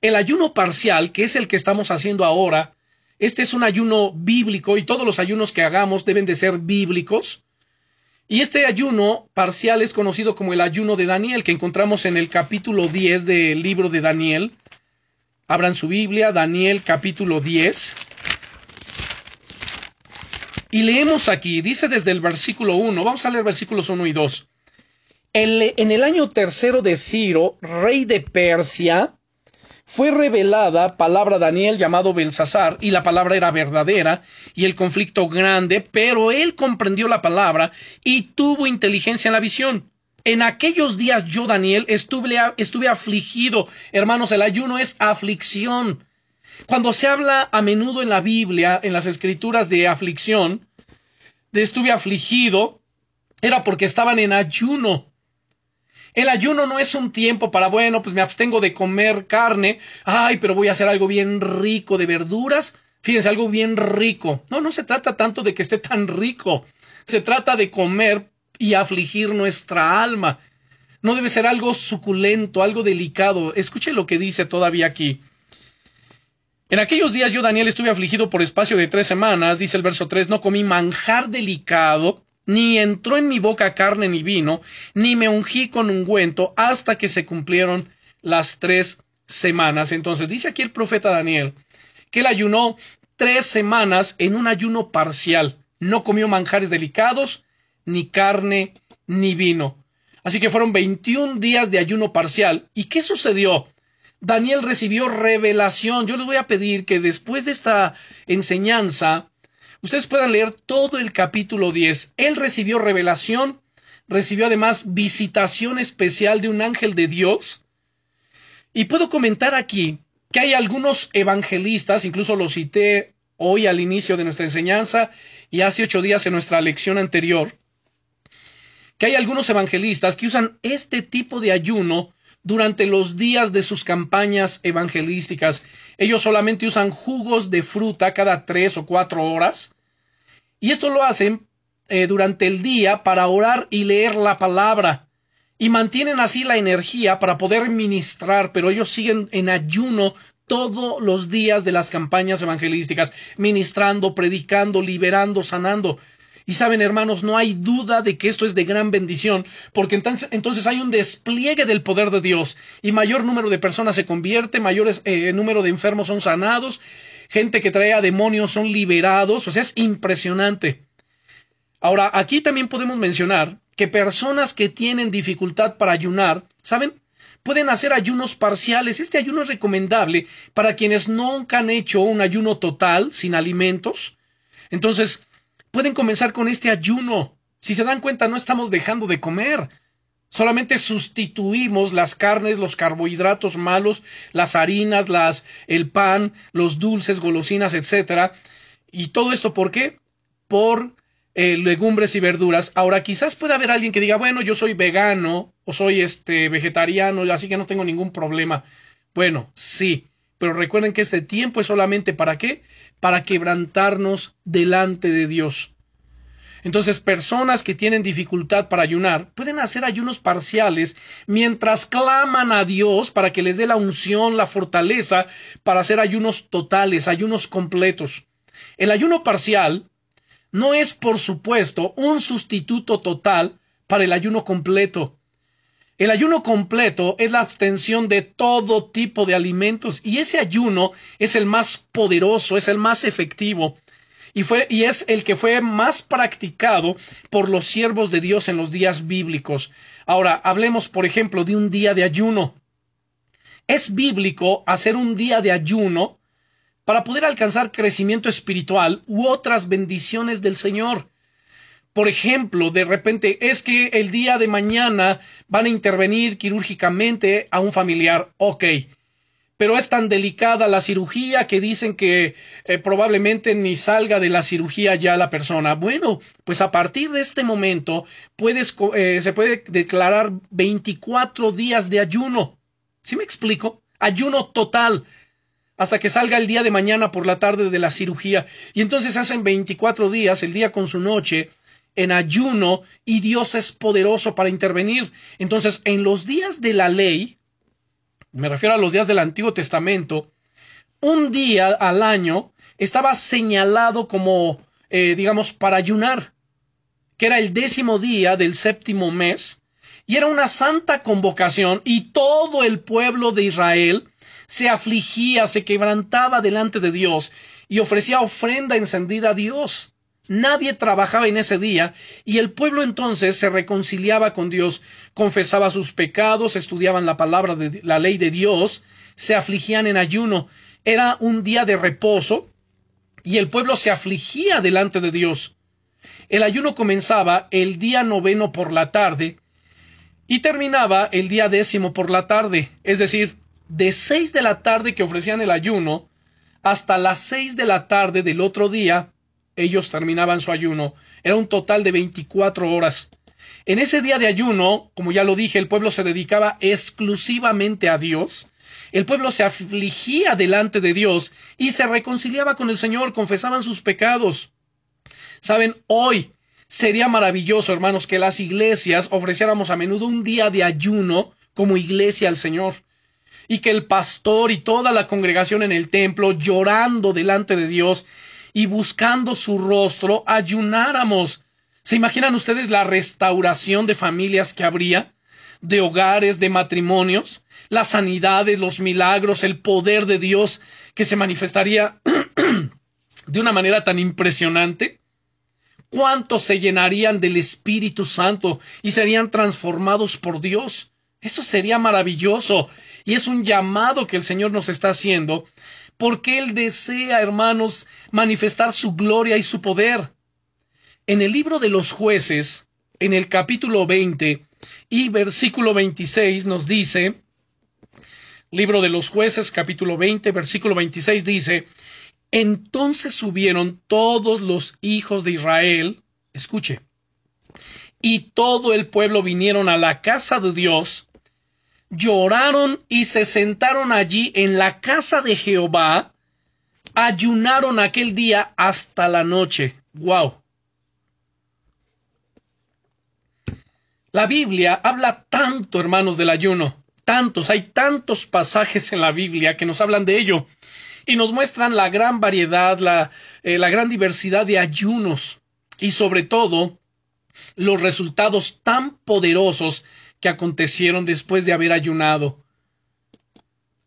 El ayuno parcial, que es el que estamos haciendo ahora, este es un ayuno bíblico y todos los ayunos que hagamos deben de ser bíblicos. Y este ayuno parcial es conocido como el ayuno de Daniel, que encontramos en el capítulo 10 del libro de Daniel. Abran su Biblia, Daniel capítulo 10. Y leemos aquí, dice desde el versículo 1, vamos a leer versículos 1 y 2. en el año tercero de Ciro, rey de Persia, fue revelada palabra Daniel llamado Belsasar, y la palabra era verdadera, y el conflicto grande, pero él comprendió la palabra y tuvo inteligencia en la visión. En aquellos días yo, Daniel, estuve, estuve afligido. Hermanos, el ayuno es aflicción. Cuando se habla a menudo en la Biblia, en las escrituras de aflicción, de estuve afligido, era porque estaban en ayuno. El ayuno no es un tiempo para, bueno, pues me abstengo de comer carne, ay, pero voy a hacer algo bien rico de verduras, fíjense, algo bien rico. No, no se trata tanto de que esté tan rico, se trata de comer y afligir nuestra alma. No debe ser algo suculento, algo delicado. Escuche lo que dice todavía aquí. En aquellos días yo, Daniel, estuve afligido por espacio de tres semanas, dice el verso tres, no comí manjar delicado, ni entró en mi boca carne ni vino, ni me ungí con ungüento, hasta que se cumplieron las tres semanas. Entonces, dice aquí el profeta Daniel, que él ayunó tres semanas en un ayuno parcial, no comió manjares delicados, ni carne, ni vino. Así que fueron 21 días de ayuno parcial. ¿Y qué sucedió? Daniel recibió revelación. Yo les voy a pedir que después de esta enseñanza, ustedes puedan leer todo el capítulo 10. Él recibió revelación, recibió además visitación especial de un ángel de Dios. Y puedo comentar aquí que hay algunos evangelistas, incluso lo cité hoy al inicio de nuestra enseñanza y hace ocho días en nuestra lección anterior, que hay algunos evangelistas que usan este tipo de ayuno durante los días de sus campañas evangelísticas. Ellos solamente usan jugos de fruta cada tres o cuatro horas. Y esto lo hacen eh, durante el día para orar y leer la palabra. Y mantienen así la energía para poder ministrar, pero ellos siguen en ayuno todos los días de las campañas evangelísticas, ministrando, predicando, liberando, sanando. Y saben, hermanos, no hay duda de que esto es de gran bendición, porque entonces, entonces hay un despliegue del poder de Dios y mayor número de personas se convierte, mayor eh, número de enfermos son sanados, gente que trae a demonios son liberados, o sea, es impresionante. Ahora, aquí también podemos mencionar que personas que tienen dificultad para ayunar, ¿saben? Pueden hacer ayunos parciales. Este ayuno es recomendable para quienes nunca han hecho un ayuno total, sin alimentos. Entonces, pueden comenzar con este ayuno. Si se dan cuenta, no estamos dejando de comer. Solamente sustituimos las carnes, los carbohidratos malos, las harinas, las, el pan, los dulces, golosinas, etcétera. Y todo esto, ¿por qué? Por eh, legumbres y verduras. Ahora, quizás pueda haber alguien que diga, bueno, yo soy vegano o soy este vegetariano, así que no tengo ningún problema. Bueno, sí, pero recuerden que este tiempo es solamente para qué? Para quebrantarnos delante de Dios. Entonces, personas que tienen dificultad para ayunar pueden hacer ayunos parciales mientras claman a Dios para que les dé la unción, la fortaleza para hacer ayunos totales, ayunos completos. El ayuno parcial no es, por supuesto, un sustituto total para el ayuno completo. El ayuno completo es la abstención de todo tipo de alimentos y ese ayuno es el más poderoso, es el más efectivo y fue y es el que fue más practicado por los siervos de Dios en los días bíblicos. Ahora, hablemos por ejemplo de un día de ayuno. Es bíblico hacer un día de ayuno para poder alcanzar crecimiento espiritual u otras bendiciones del Señor. Por ejemplo, de repente es que el día de mañana van a intervenir quirúrgicamente a un familiar. Ok. Pero es tan delicada la cirugía que dicen que eh, probablemente ni salga de la cirugía ya la persona. Bueno, pues a partir de este momento puedes, eh, se puede declarar 24 días de ayuno. ¿Sí me explico? Ayuno total hasta que salga el día de mañana por la tarde de la cirugía. Y entonces hacen 24 días, el día con su noche, en ayuno y Dios es poderoso para intervenir. Entonces, en los días de la ley, me refiero a los días del Antiguo Testamento, un día al año estaba señalado como, eh, digamos, para ayunar, que era el décimo día del séptimo mes, y era una santa convocación, y todo el pueblo de Israel se afligía, se quebrantaba delante de Dios, y ofrecía ofrenda encendida a Dios. Nadie trabajaba en ese día y el pueblo entonces se reconciliaba con Dios, confesaba sus pecados, estudiaban la palabra de la ley de Dios, se afligían en ayuno. Era un día de reposo y el pueblo se afligía delante de Dios. El ayuno comenzaba el día noveno por la tarde y terminaba el día décimo por la tarde, es decir, de seis de la tarde que ofrecían el ayuno hasta las seis de la tarde del otro día ellos terminaban su ayuno. Era un total de 24 horas. En ese día de ayuno, como ya lo dije, el pueblo se dedicaba exclusivamente a Dios. El pueblo se afligía delante de Dios y se reconciliaba con el Señor, confesaban sus pecados. Saben, hoy sería maravilloso, hermanos, que las iglesias ofreciéramos a menudo un día de ayuno como iglesia al Señor y que el pastor y toda la congregación en el templo llorando delante de Dios y buscando su rostro ayunáramos. ¿Se imaginan ustedes la restauración de familias que habría? de hogares, de matrimonios, las sanidades, los milagros, el poder de Dios que se manifestaría de una manera tan impresionante? ¿Cuántos se llenarían del Espíritu Santo y serían transformados por Dios? Eso sería maravilloso. Y es un llamado que el Señor nos está haciendo porque Él desea, hermanos, manifestar su gloria y su poder. En el libro de los jueces, en el capítulo 20 y versículo 26 nos dice, libro de los jueces, capítulo 20, versículo 26 dice, entonces subieron todos los hijos de Israel, escuche, y todo el pueblo vinieron a la casa de Dios, lloraron y se sentaron allí en la casa de Jehová, ayunaron aquel día hasta la noche. ¡Wow! La Biblia habla tanto, hermanos, del ayuno. Tantos, hay tantos pasajes en la Biblia que nos hablan de ello y nos muestran la gran variedad, la, eh, la gran diversidad de ayunos y sobre todo los resultados tan poderosos acontecieron después de haber ayunado.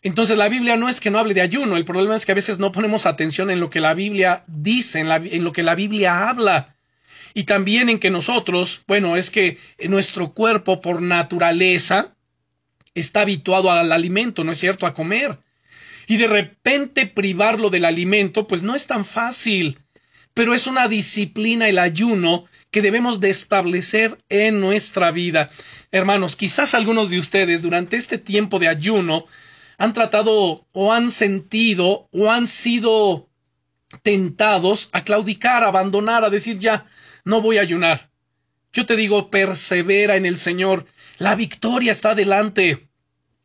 Entonces la Biblia no es que no hable de ayuno, el problema es que a veces no ponemos atención en lo que la Biblia dice, en, lo que la Biblia habla. Y también en que nosotros, bueno, es que nuestro cuerpo por naturaleza está habituado al alimento, ¿no es cierto?, a comer. Y de repente privarlo del alimento, pues no es tan fácil. Pero es una disciplina el ayuno que debemos de establecer en nuestra vida. Hermanos, quizás algunos de ustedes durante este tiempo de ayuno han tratado o han sentido o han sido tentados a claudicar, a abandonar, a decir ya, no voy a ayunar. Yo te digo, persevera en el Señor. La victoria está delante.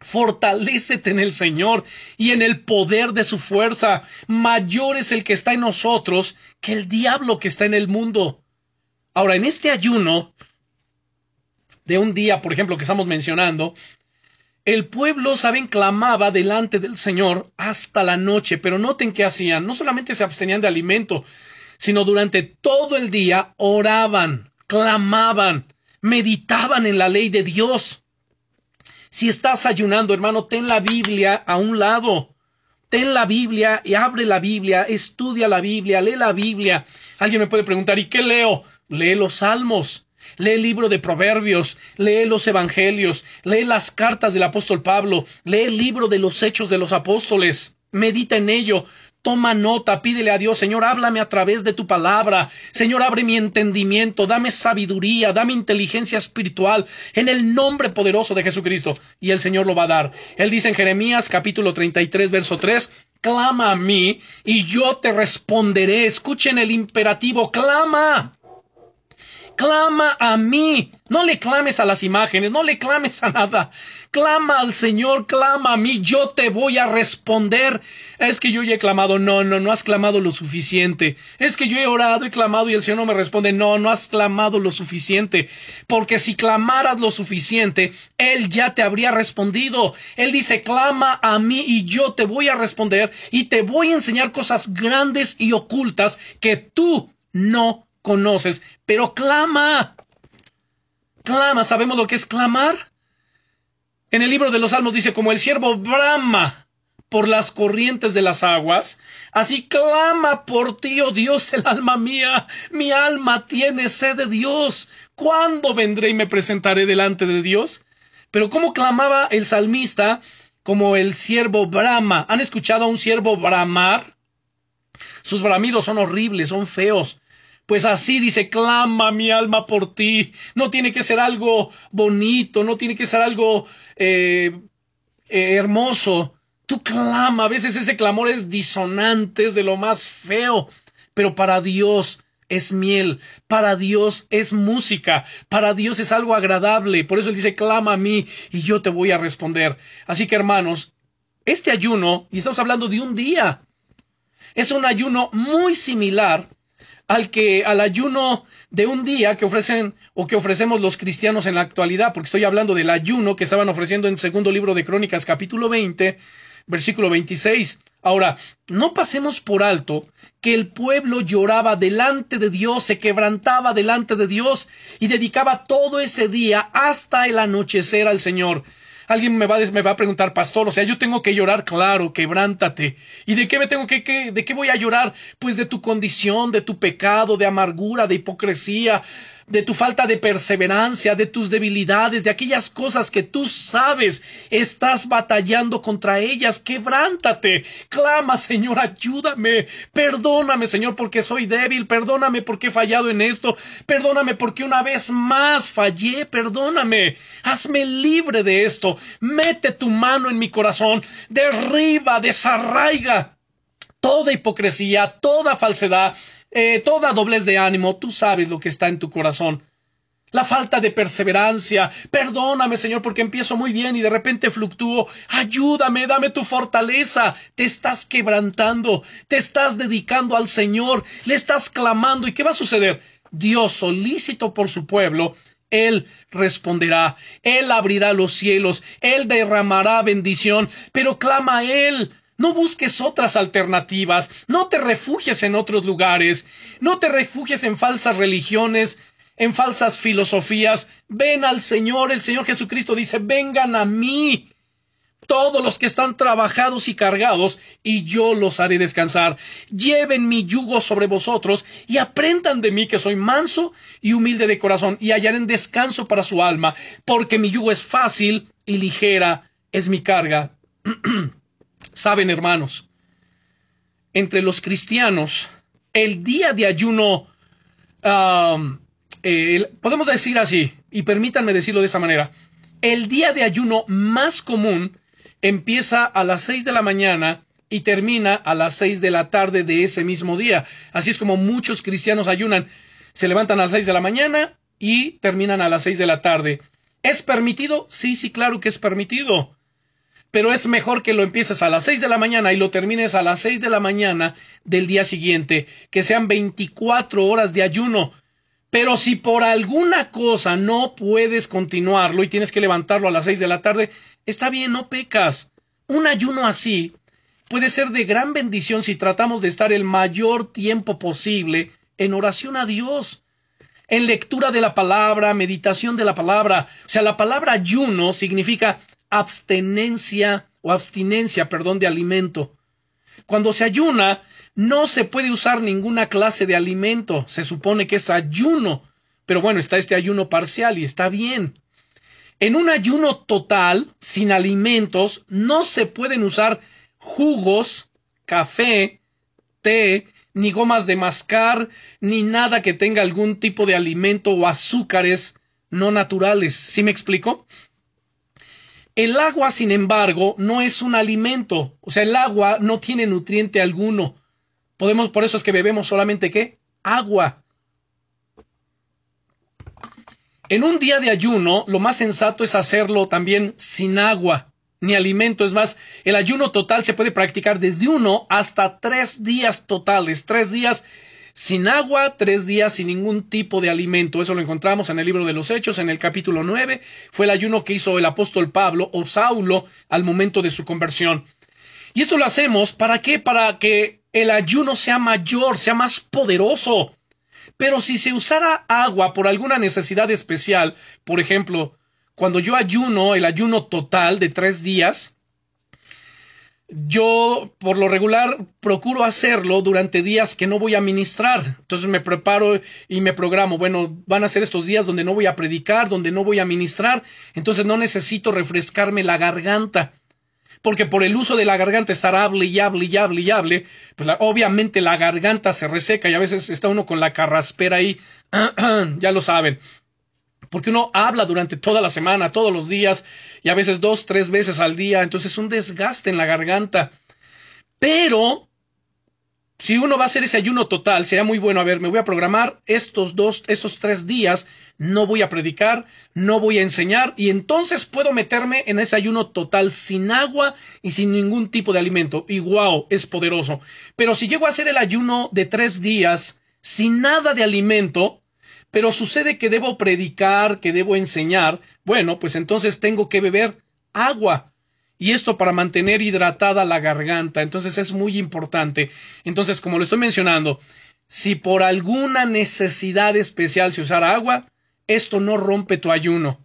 Fortalécete en el Señor y en el poder de su fuerza. Mayor es el que está en nosotros que el diablo que está en el mundo. Ahora, en este ayuno de un día, por ejemplo, que estamos mencionando, el pueblo, saben, clamaba delante del Señor hasta la noche, pero noten qué hacían. No solamente se abstenían de alimento, sino durante todo el día oraban, clamaban, meditaban en la ley de Dios. Si estás ayunando, hermano, ten la Biblia a un lado. Ten la Biblia y abre la Biblia, estudia la Biblia, lee la Biblia. Alguien me puede preguntar, ¿y qué leo? Lee los salmos, lee el libro de Proverbios, lee los Evangelios, lee las cartas del apóstol Pablo, lee el libro de los Hechos de los Apóstoles. Medita en ello, Toma nota, pídele a Dios, Señor, háblame a través de tu palabra. Señor, abre mi entendimiento, dame sabiduría, dame inteligencia espiritual, en el nombre poderoso de Jesucristo. Y el Señor lo va a dar. Él dice en Jeremías capítulo 33, verso 3, clama a mí y yo te responderé. Escuchen el imperativo, clama clama a mí. No le clames a las imágenes, no le clames a nada. Clama al Señor, clama a mí, yo te voy a responder. Es que yo ya he clamado, no, no, no has clamado lo suficiente. Es que yo he orado y clamado y el Señor no me responde, no, no has clamado lo suficiente. Porque si clamaras lo suficiente, Él ya te habría respondido. Él dice, clama a mí y yo te voy a responder y te voy a enseñar cosas grandes y ocultas que tú no conoces, pero clama. Clama, ¿sabemos lo que es clamar? En el libro de los Salmos dice, como el siervo brama por las corrientes de las aguas, así clama por ti, oh Dios, el alma mía. Mi alma tiene sed de Dios. ¿Cuándo vendré y me presentaré delante de Dios? Pero ¿cómo clamaba el salmista como el siervo brama? ¿Han escuchado a un siervo bramar? Sus bramidos son horribles, son feos. Pues así dice, clama mi alma por ti. No tiene que ser algo bonito, no tiene que ser algo eh, eh, hermoso. Tú clama, a veces ese clamor es disonante, es de lo más feo, pero para Dios es miel, para Dios es música, para Dios es algo agradable. Por eso Él dice, clama a mí y yo te voy a responder. Así que hermanos, este ayuno, y estamos hablando de un día, es un ayuno muy similar al que al ayuno de un día que ofrecen o que ofrecemos los cristianos en la actualidad, porque estoy hablando del ayuno que estaban ofreciendo en el segundo libro de Crónicas capítulo 20, versículo 26. Ahora, no pasemos por alto que el pueblo lloraba delante de Dios, se quebrantaba delante de Dios y dedicaba todo ese día hasta el anochecer al Señor. Alguien me va, me va a preguntar, pastor, o sea, yo tengo que llorar, claro, quebrántate. ¿Y de qué me tengo que, que, de qué voy a llorar? Pues de tu condición, de tu pecado, de amargura, de hipocresía, de tu falta de perseverancia, de tus debilidades, de aquellas cosas que tú sabes estás batallando contra ellas. Quebrántate. Clama, Señor, ayúdame. Perdóname, Señor, porque soy débil. Perdóname porque he fallado en esto. Perdóname porque una vez más fallé. Perdóname. Hazme libre de esto. Mete tu mano en mi corazón. Derriba, desarraiga toda hipocresía, toda falsedad, eh, toda doblez de ánimo, tú sabes lo que está en tu corazón. La falta de perseverancia. Perdóname, Señor, porque empiezo muy bien y de repente fluctúo. Ayúdame, dame tu fortaleza. Te estás quebrantando, te estás dedicando al Señor, le estás clamando. ¿Y qué va a suceder? Dios, solícito por su pueblo, él responderá, Él abrirá los cielos, Él derramará bendición, pero clama a Él, no busques otras alternativas, no te refugies en otros lugares, no te refugies en falsas religiones, en falsas filosofías. Ven al Señor, el Señor Jesucristo dice, vengan a mí todos los que están trabajados y cargados, y yo los haré descansar. Lleven mi yugo sobre vosotros y aprendan de mí que soy manso y humilde de corazón, y hallarán descanso para su alma, porque mi yugo es fácil y ligera es mi carga. Saben, hermanos, entre los cristianos, el día de ayuno, podemos decir así, y permítanme decirlo de esa manera, el día de ayuno más común empieza a las seis de la mañana y termina a las seis de la tarde de ese mismo día. Así es como muchos cristianos ayunan. Se levantan a las seis de la mañana y terminan a las seis de la tarde. ¿Es permitido? Sí, sí, claro que es permitido. Pero es mejor que lo empieces a las seis de la mañana y lo termines a las seis de la mañana del día siguiente, que sean 24 horas de ayuno. Pero si por alguna cosa no puedes continuarlo y tienes que levantarlo a las seis de la tarde, está bien, no pecas. Un ayuno así puede ser de gran bendición si tratamos de estar el mayor tiempo posible en oración a Dios, en lectura de la palabra, meditación de la palabra. O sea, la palabra ayuno significa abstenencia o abstinencia, perdón, de alimento. Cuando se ayuna, no se puede usar ninguna clase de alimento. Se supone que es ayuno. Pero bueno, está este ayuno parcial y está bien. En un ayuno total, sin alimentos, no se pueden usar jugos, café, té, ni gomas de mascar, ni nada que tenga algún tipo de alimento o azúcares no naturales. ¿Sí me explico? El agua, sin embargo, no es un alimento. O sea, el agua no tiene nutriente alguno. Podemos, por eso es que bebemos solamente qué? Agua. En un día de ayuno, lo más sensato es hacerlo también sin agua ni alimento. Es más, el ayuno total se puede practicar desde uno hasta tres días totales. Tres días sin agua, tres días sin ningún tipo de alimento. Eso lo encontramos en el libro de los Hechos, en el capítulo nueve. Fue el ayuno que hizo el apóstol Pablo o Saulo al momento de su conversión. Y esto lo hacemos para qué? Para que el ayuno sea mayor, sea más poderoso. Pero si se usara agua por alguna necesidad especial, por ejemplo, cuando yo ayuno, el ayuno total de tres días, yo por lo regular procuro hacerlo durante días que no voy a ministrar. Entonces me preparo y me programo. Bueno, van a ser estos días donde no voy a predicar, donde no voy a ministrar. Entonces no necesito refrescarme la garganta. Porque por el uso de la garganta estar hable y hable y hable y hable, pues obviamente la garganta se reseca y a veces está uno con la carraspera ahí. ya lo saben porque uno habla durante toda la semana, todos los días, y a veces dos, tres veces al día, entonces es un desgaste en la garganta. Pero, si uno va a hacer ese ayuno total, sería muy bueno, a ver, me voy a programar estos dos, estos tres días, no voy a predicar, no voy a enseñar, y entonces puedo meterme en ese ayuno total sin agua y sin ningún tipo de alimento. Y wow, es poderoso. Pero si llego a hacer el ayuno de tres días sin nada de alimento, pero sucede que debo predicar, que debo enseñar, bueno, pues entonces tengo que beber agua. Y esto para mantener hidratada la garganta. Entonces es muy importante. Entonces, como lo estoy mencionando, si por alguna necesidad especial se usara agua, esto no rompe tu ayuno.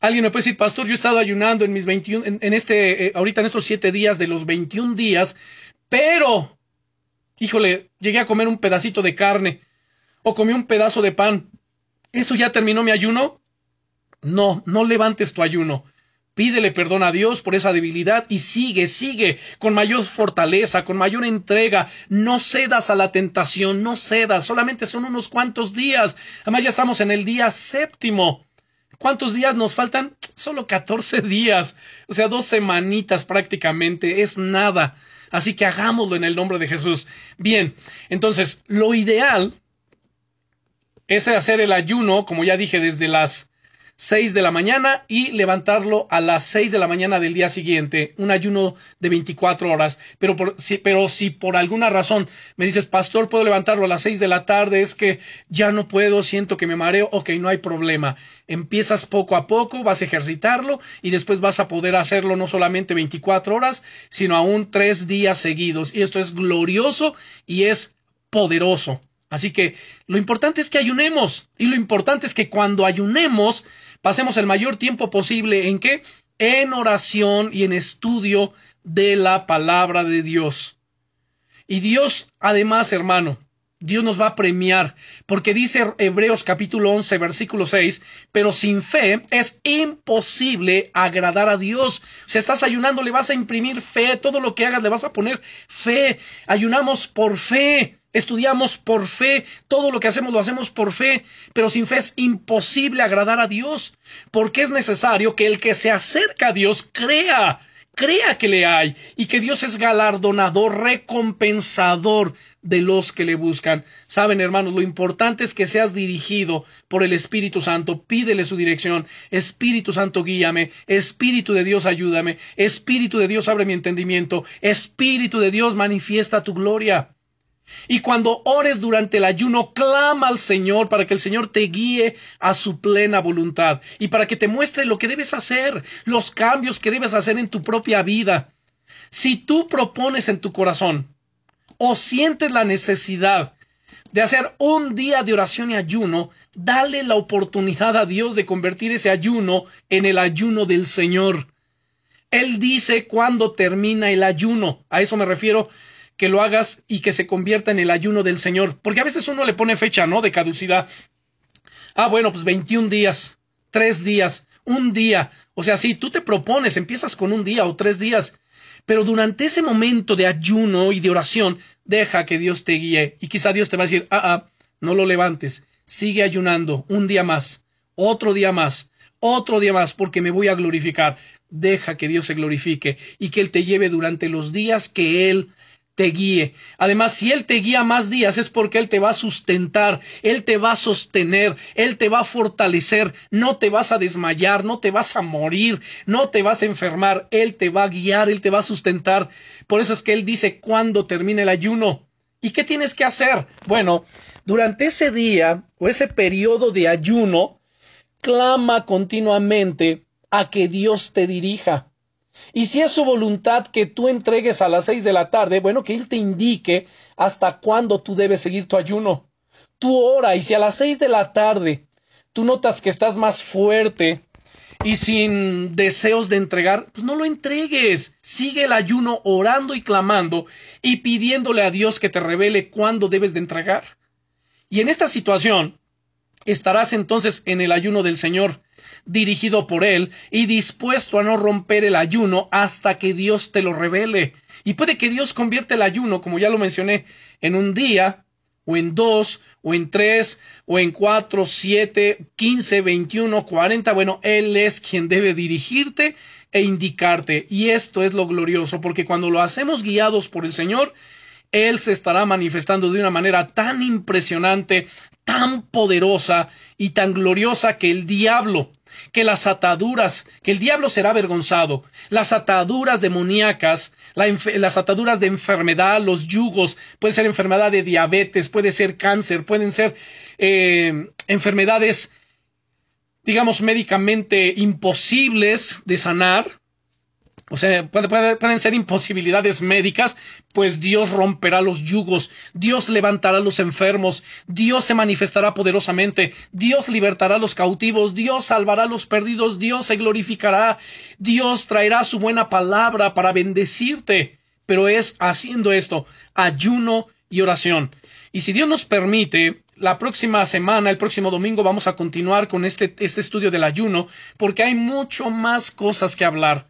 Alguien me puede decir, pastor, yo he estado ayunando en mis 21, en, este, eh, ahorita en estos siete días de los 21 días, pero, híjole, llegué a comer un pedacito de carne o comí un pedazo de pan. ¿Eso ya terminó mi ayuno? No, no levantes tu ayuno. Pídele perdón a Dios por esa debilidad y sigue, sigue con mayor fortaleza, con mayor entrega. No cedas a la tentación, no cedas. Solamente son unos cuantos días. Además ya estamos en el día séptimo. ¿Cuántos días nos faltan? Solo 14 días. O sea, dos semanitas prácticamente. Es nada. Así que hagámoslo en el nombre de Jesús. Bien, entonces, lo ideal es hacer el ayuno, como ya dije, desde las 6 de la mañana y levantarlo a las 6 de la mañana del día siguiente, un ayuno de 24 horas. Pero, por, si, pero si por alguna razón me dices, pastor, puedo levantarlo a las 6 de la tarde, es que ya no puedo, siento que me mareo, ok, no hay problema. Empiezas poco a poco, vas a ejercitarlo y después vas a poder hacerlo no solamente 24 horas, sino aún tres días seguidos. Y esto es glorioso y es poderoso. Así que lo importante es que ayunemos y lo importante es que cuando ayunemos pasemos el mayor tiempo posible en qué? En oración y en estudio de la palabra de Dios. Y Dios, además, hermano, Dios nos va a premiar, porque dice Hebreos capítulo 11, versículo 6, pero sin fe es imposible agradar a Dios. Si estás ayunando, le vas a imprimir fe, todo lo que hagas le vas a poner fe. Ayunamos por fe. Estudiamos por fe, todo lo que hacemos lo hacemos por fe, pero sin fe es imposible agradar a Dios, porque es necesario que el que se acerca a Dios crea crea que le hay y que Dios es galardonador, recompensador de los que le buscan. Saben, hermanos, lo importante es que seas dirigido por el Espíritu Santo. Pídele su dirección. Espíritu Santo, guíame. Espíritu de Dios, ayúdame. Espíritu de Dios, abre mi entendimiento. Espíritu de Dios, manifiesta tu gloria. Y cuando ores durante el ayuno, clama al Señor para que el Señor te guíe a su plena voluntad y para que te muestre lo que debes hacer, los cambios que debes hacer en tu propia vida. Si tú propones en tu corazón o sientes la necesidad de hacer un día de oración y ayuno, dale la oportunidad a Dios de convertir ese ayuno en el ayuno del Señor. Él dice cuándo termina el ayuno. A eso me refiero que lo hagas y que se convierta en el ayuno del Señor. Porque a veces uno le pone fecha, ¿no? De caducidad. Ah, bueno, pues 21 días, tres días, un día. O sea, si tú te propones, empiezas con un día o tres días. Pero durante ese momento de ayuno y de oración, deja que Dios te guíe. Y quizá Dios te va a decir, ah, ah, no lo levantes. Sigue ayunando un día más, otro día más, otro día más, porque me voy a glorificar. Deja que Dios se glorifique y que Él te lleve durante los días que Él te guíe. Además, si Él te guía más días es porque Él te va a sustentar, Él te va a sostener, Él te va a fortalecer, no te vas a desmayar, no te vas a morir, no te vas a enfermar, Él te va a guiar, Él te va a sustentar. Por eso es que Él dice cuándo termina el ayuno. ¿Y qué tienes que hacer? Bueno, durante ese día o ese periodo de ayuno, clama continuamente a que Dios te dirija. Y si es su voluntad que tú entregues a las seis de la tarde, bueno, que Él te indique hasta cuándo tú debes seguir tu ayuno. Tú ora y si a las seis de la tarde tú notas que estás más fuerte y sin deseos de entregar, pues no lo entregues. Sigue el ayuno orando y clamando y pidiéndole a Dios que te revele cuándo debes de entregar. Y en esta situación estarás entonces en el ayuno del Señor dirigido por Él y dispuesto a no romper el ayuno hasta que Dios te lo revele. Y puede que Dios convierta el ayuno, como ya lo mencioné, en un día, o en dos, o en tres, o en cuatro, siete, quince, veintiuno, cuarenta. Bueno, Él es quien debe dirigirte e indicarte. Y esto es lo glorioso, porque cuando lo hacemos guiados por el Señor, él se estará manifestando de una manera tan impresionante, tan poderosa y tan gloriosa que el diablo, que las ataduras, que el diablo será avergonzado, las ataduras demoníacas, las ataduras de enfermedad, los yugos, puede ser enfermedad de diabetes, puede ser cáncer, pueden ser eh, enfermedades, digamos, médicamente imposibles de sanar, o sea, pueden ser imposibilidades médicas, pues Dios romperá los yugos, Dios levantará a los enfermos, Dios se manifestará poderosamente, Dios libertará a los cautivos, Dios salvará a los perdidos, Dios se glorificará, Dios traerá su buena palabra para bendecirte. Pero es haciendo esto, ayuno y oración. Y si Dios nos permite, la próxima semana, el próximo domingo, vamos a continuar con este, este estudio del ayuno, porque hay mucho más cosas que hablar.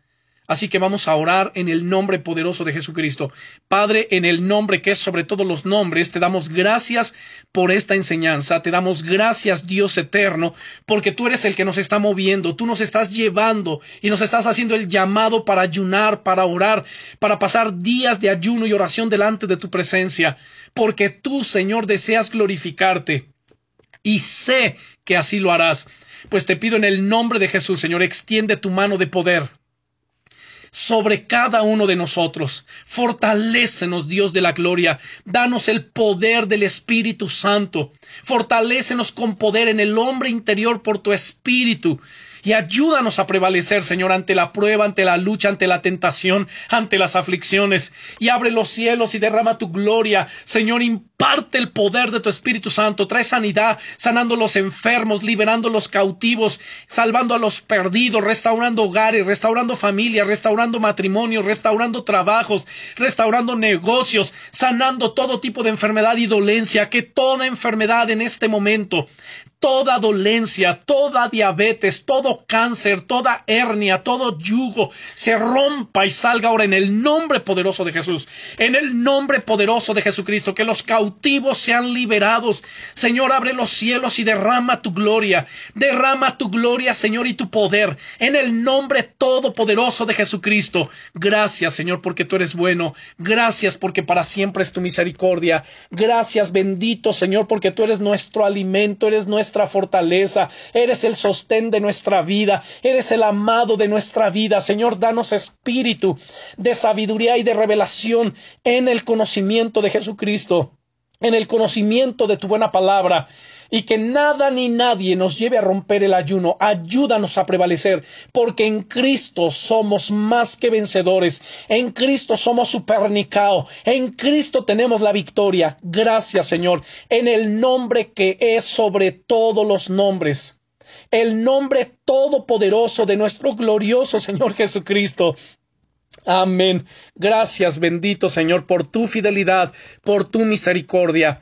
Así que vamos a orar en el nombre poderoso de Jesucristo. Padre, en el nombre que es sobre todos los nombres, te damos gracias por esta enseñanza. Te damos gracias, Dios eterno, porque tú eres el que nos está moviendo. Tú nos estás llevando y nos estás haciendo el llamado para ayunar, para orar, para pasar días de ayuno y oración delante de tu presencia. Porque tú, Señor, deseas glorificarte. Y sé que así lo harás. Pues te pido en el nombre de Jesús, Señor, extiende tu mano de poder sobre cada uno de nosotros. Fortalécenos, Dios de la gloria. Danos el poder del Espíritu Santo. Fortalécenos con poder en el hombre interior por tu Espíritu y ayúdanos a prevalecer, Señor, ante la prueba, ante la lucha, ante la tentación, ante las aflicciones. Y abre los cielos y derrama tu gloria. Señor, imparte el poder de tu Espíritu Santo. Trae sanidad, sanando los enfermos, liberando los cautivos, salvando a los perdidos, restaurando hogares, restaurando familias, restaurando matrimonios, restaurando trabajos, restaurando negocios, sanando todo tipo de enfermedad y dolencia. Que toda enfermedad en este momento toda dolencia, toda diabetes, todo cáncer, toda hernia, todo yugo, se rompa y salga ahora en el nombre poderoso de Jesús, en el nombre poderoso de Jesucristo, que los cautivos sean liberados. Señor, abre los cielos y derrama tu gloria, derrama tu gloria, Señor, y tu poder, en el nombre todopoderoso de Jesucristo. Gracias, Señor, porque tú eres bueno. Gracias porque para siempre es tu misericordia. Gracias, bendito Señor, porque tú eres nuestro alimento, eres nuestra fortaleza, eres el sostén de nuestra vida, eres el amado de nuestra vida. Señor, danos espíritu de sabiduría y de revelación en el conocimiento de Jesucristo, en el conocimiento de tu buena palabra y que nada ni nadie nos lleve a romper el ayuno. Ayúdanos a prevalecer, porque en Cristo somos más que vencedores. En Cristo somos supernicao. En Cristo tenemos la victoria. Gracias, Señor, en el nombre que es sobre todos los nombres. El nombre todopoderoso de nuestro glorioso Señor Jesucristo. Amén. Gracias, bendito Señor, por tu fidelidad, por tu misericordia.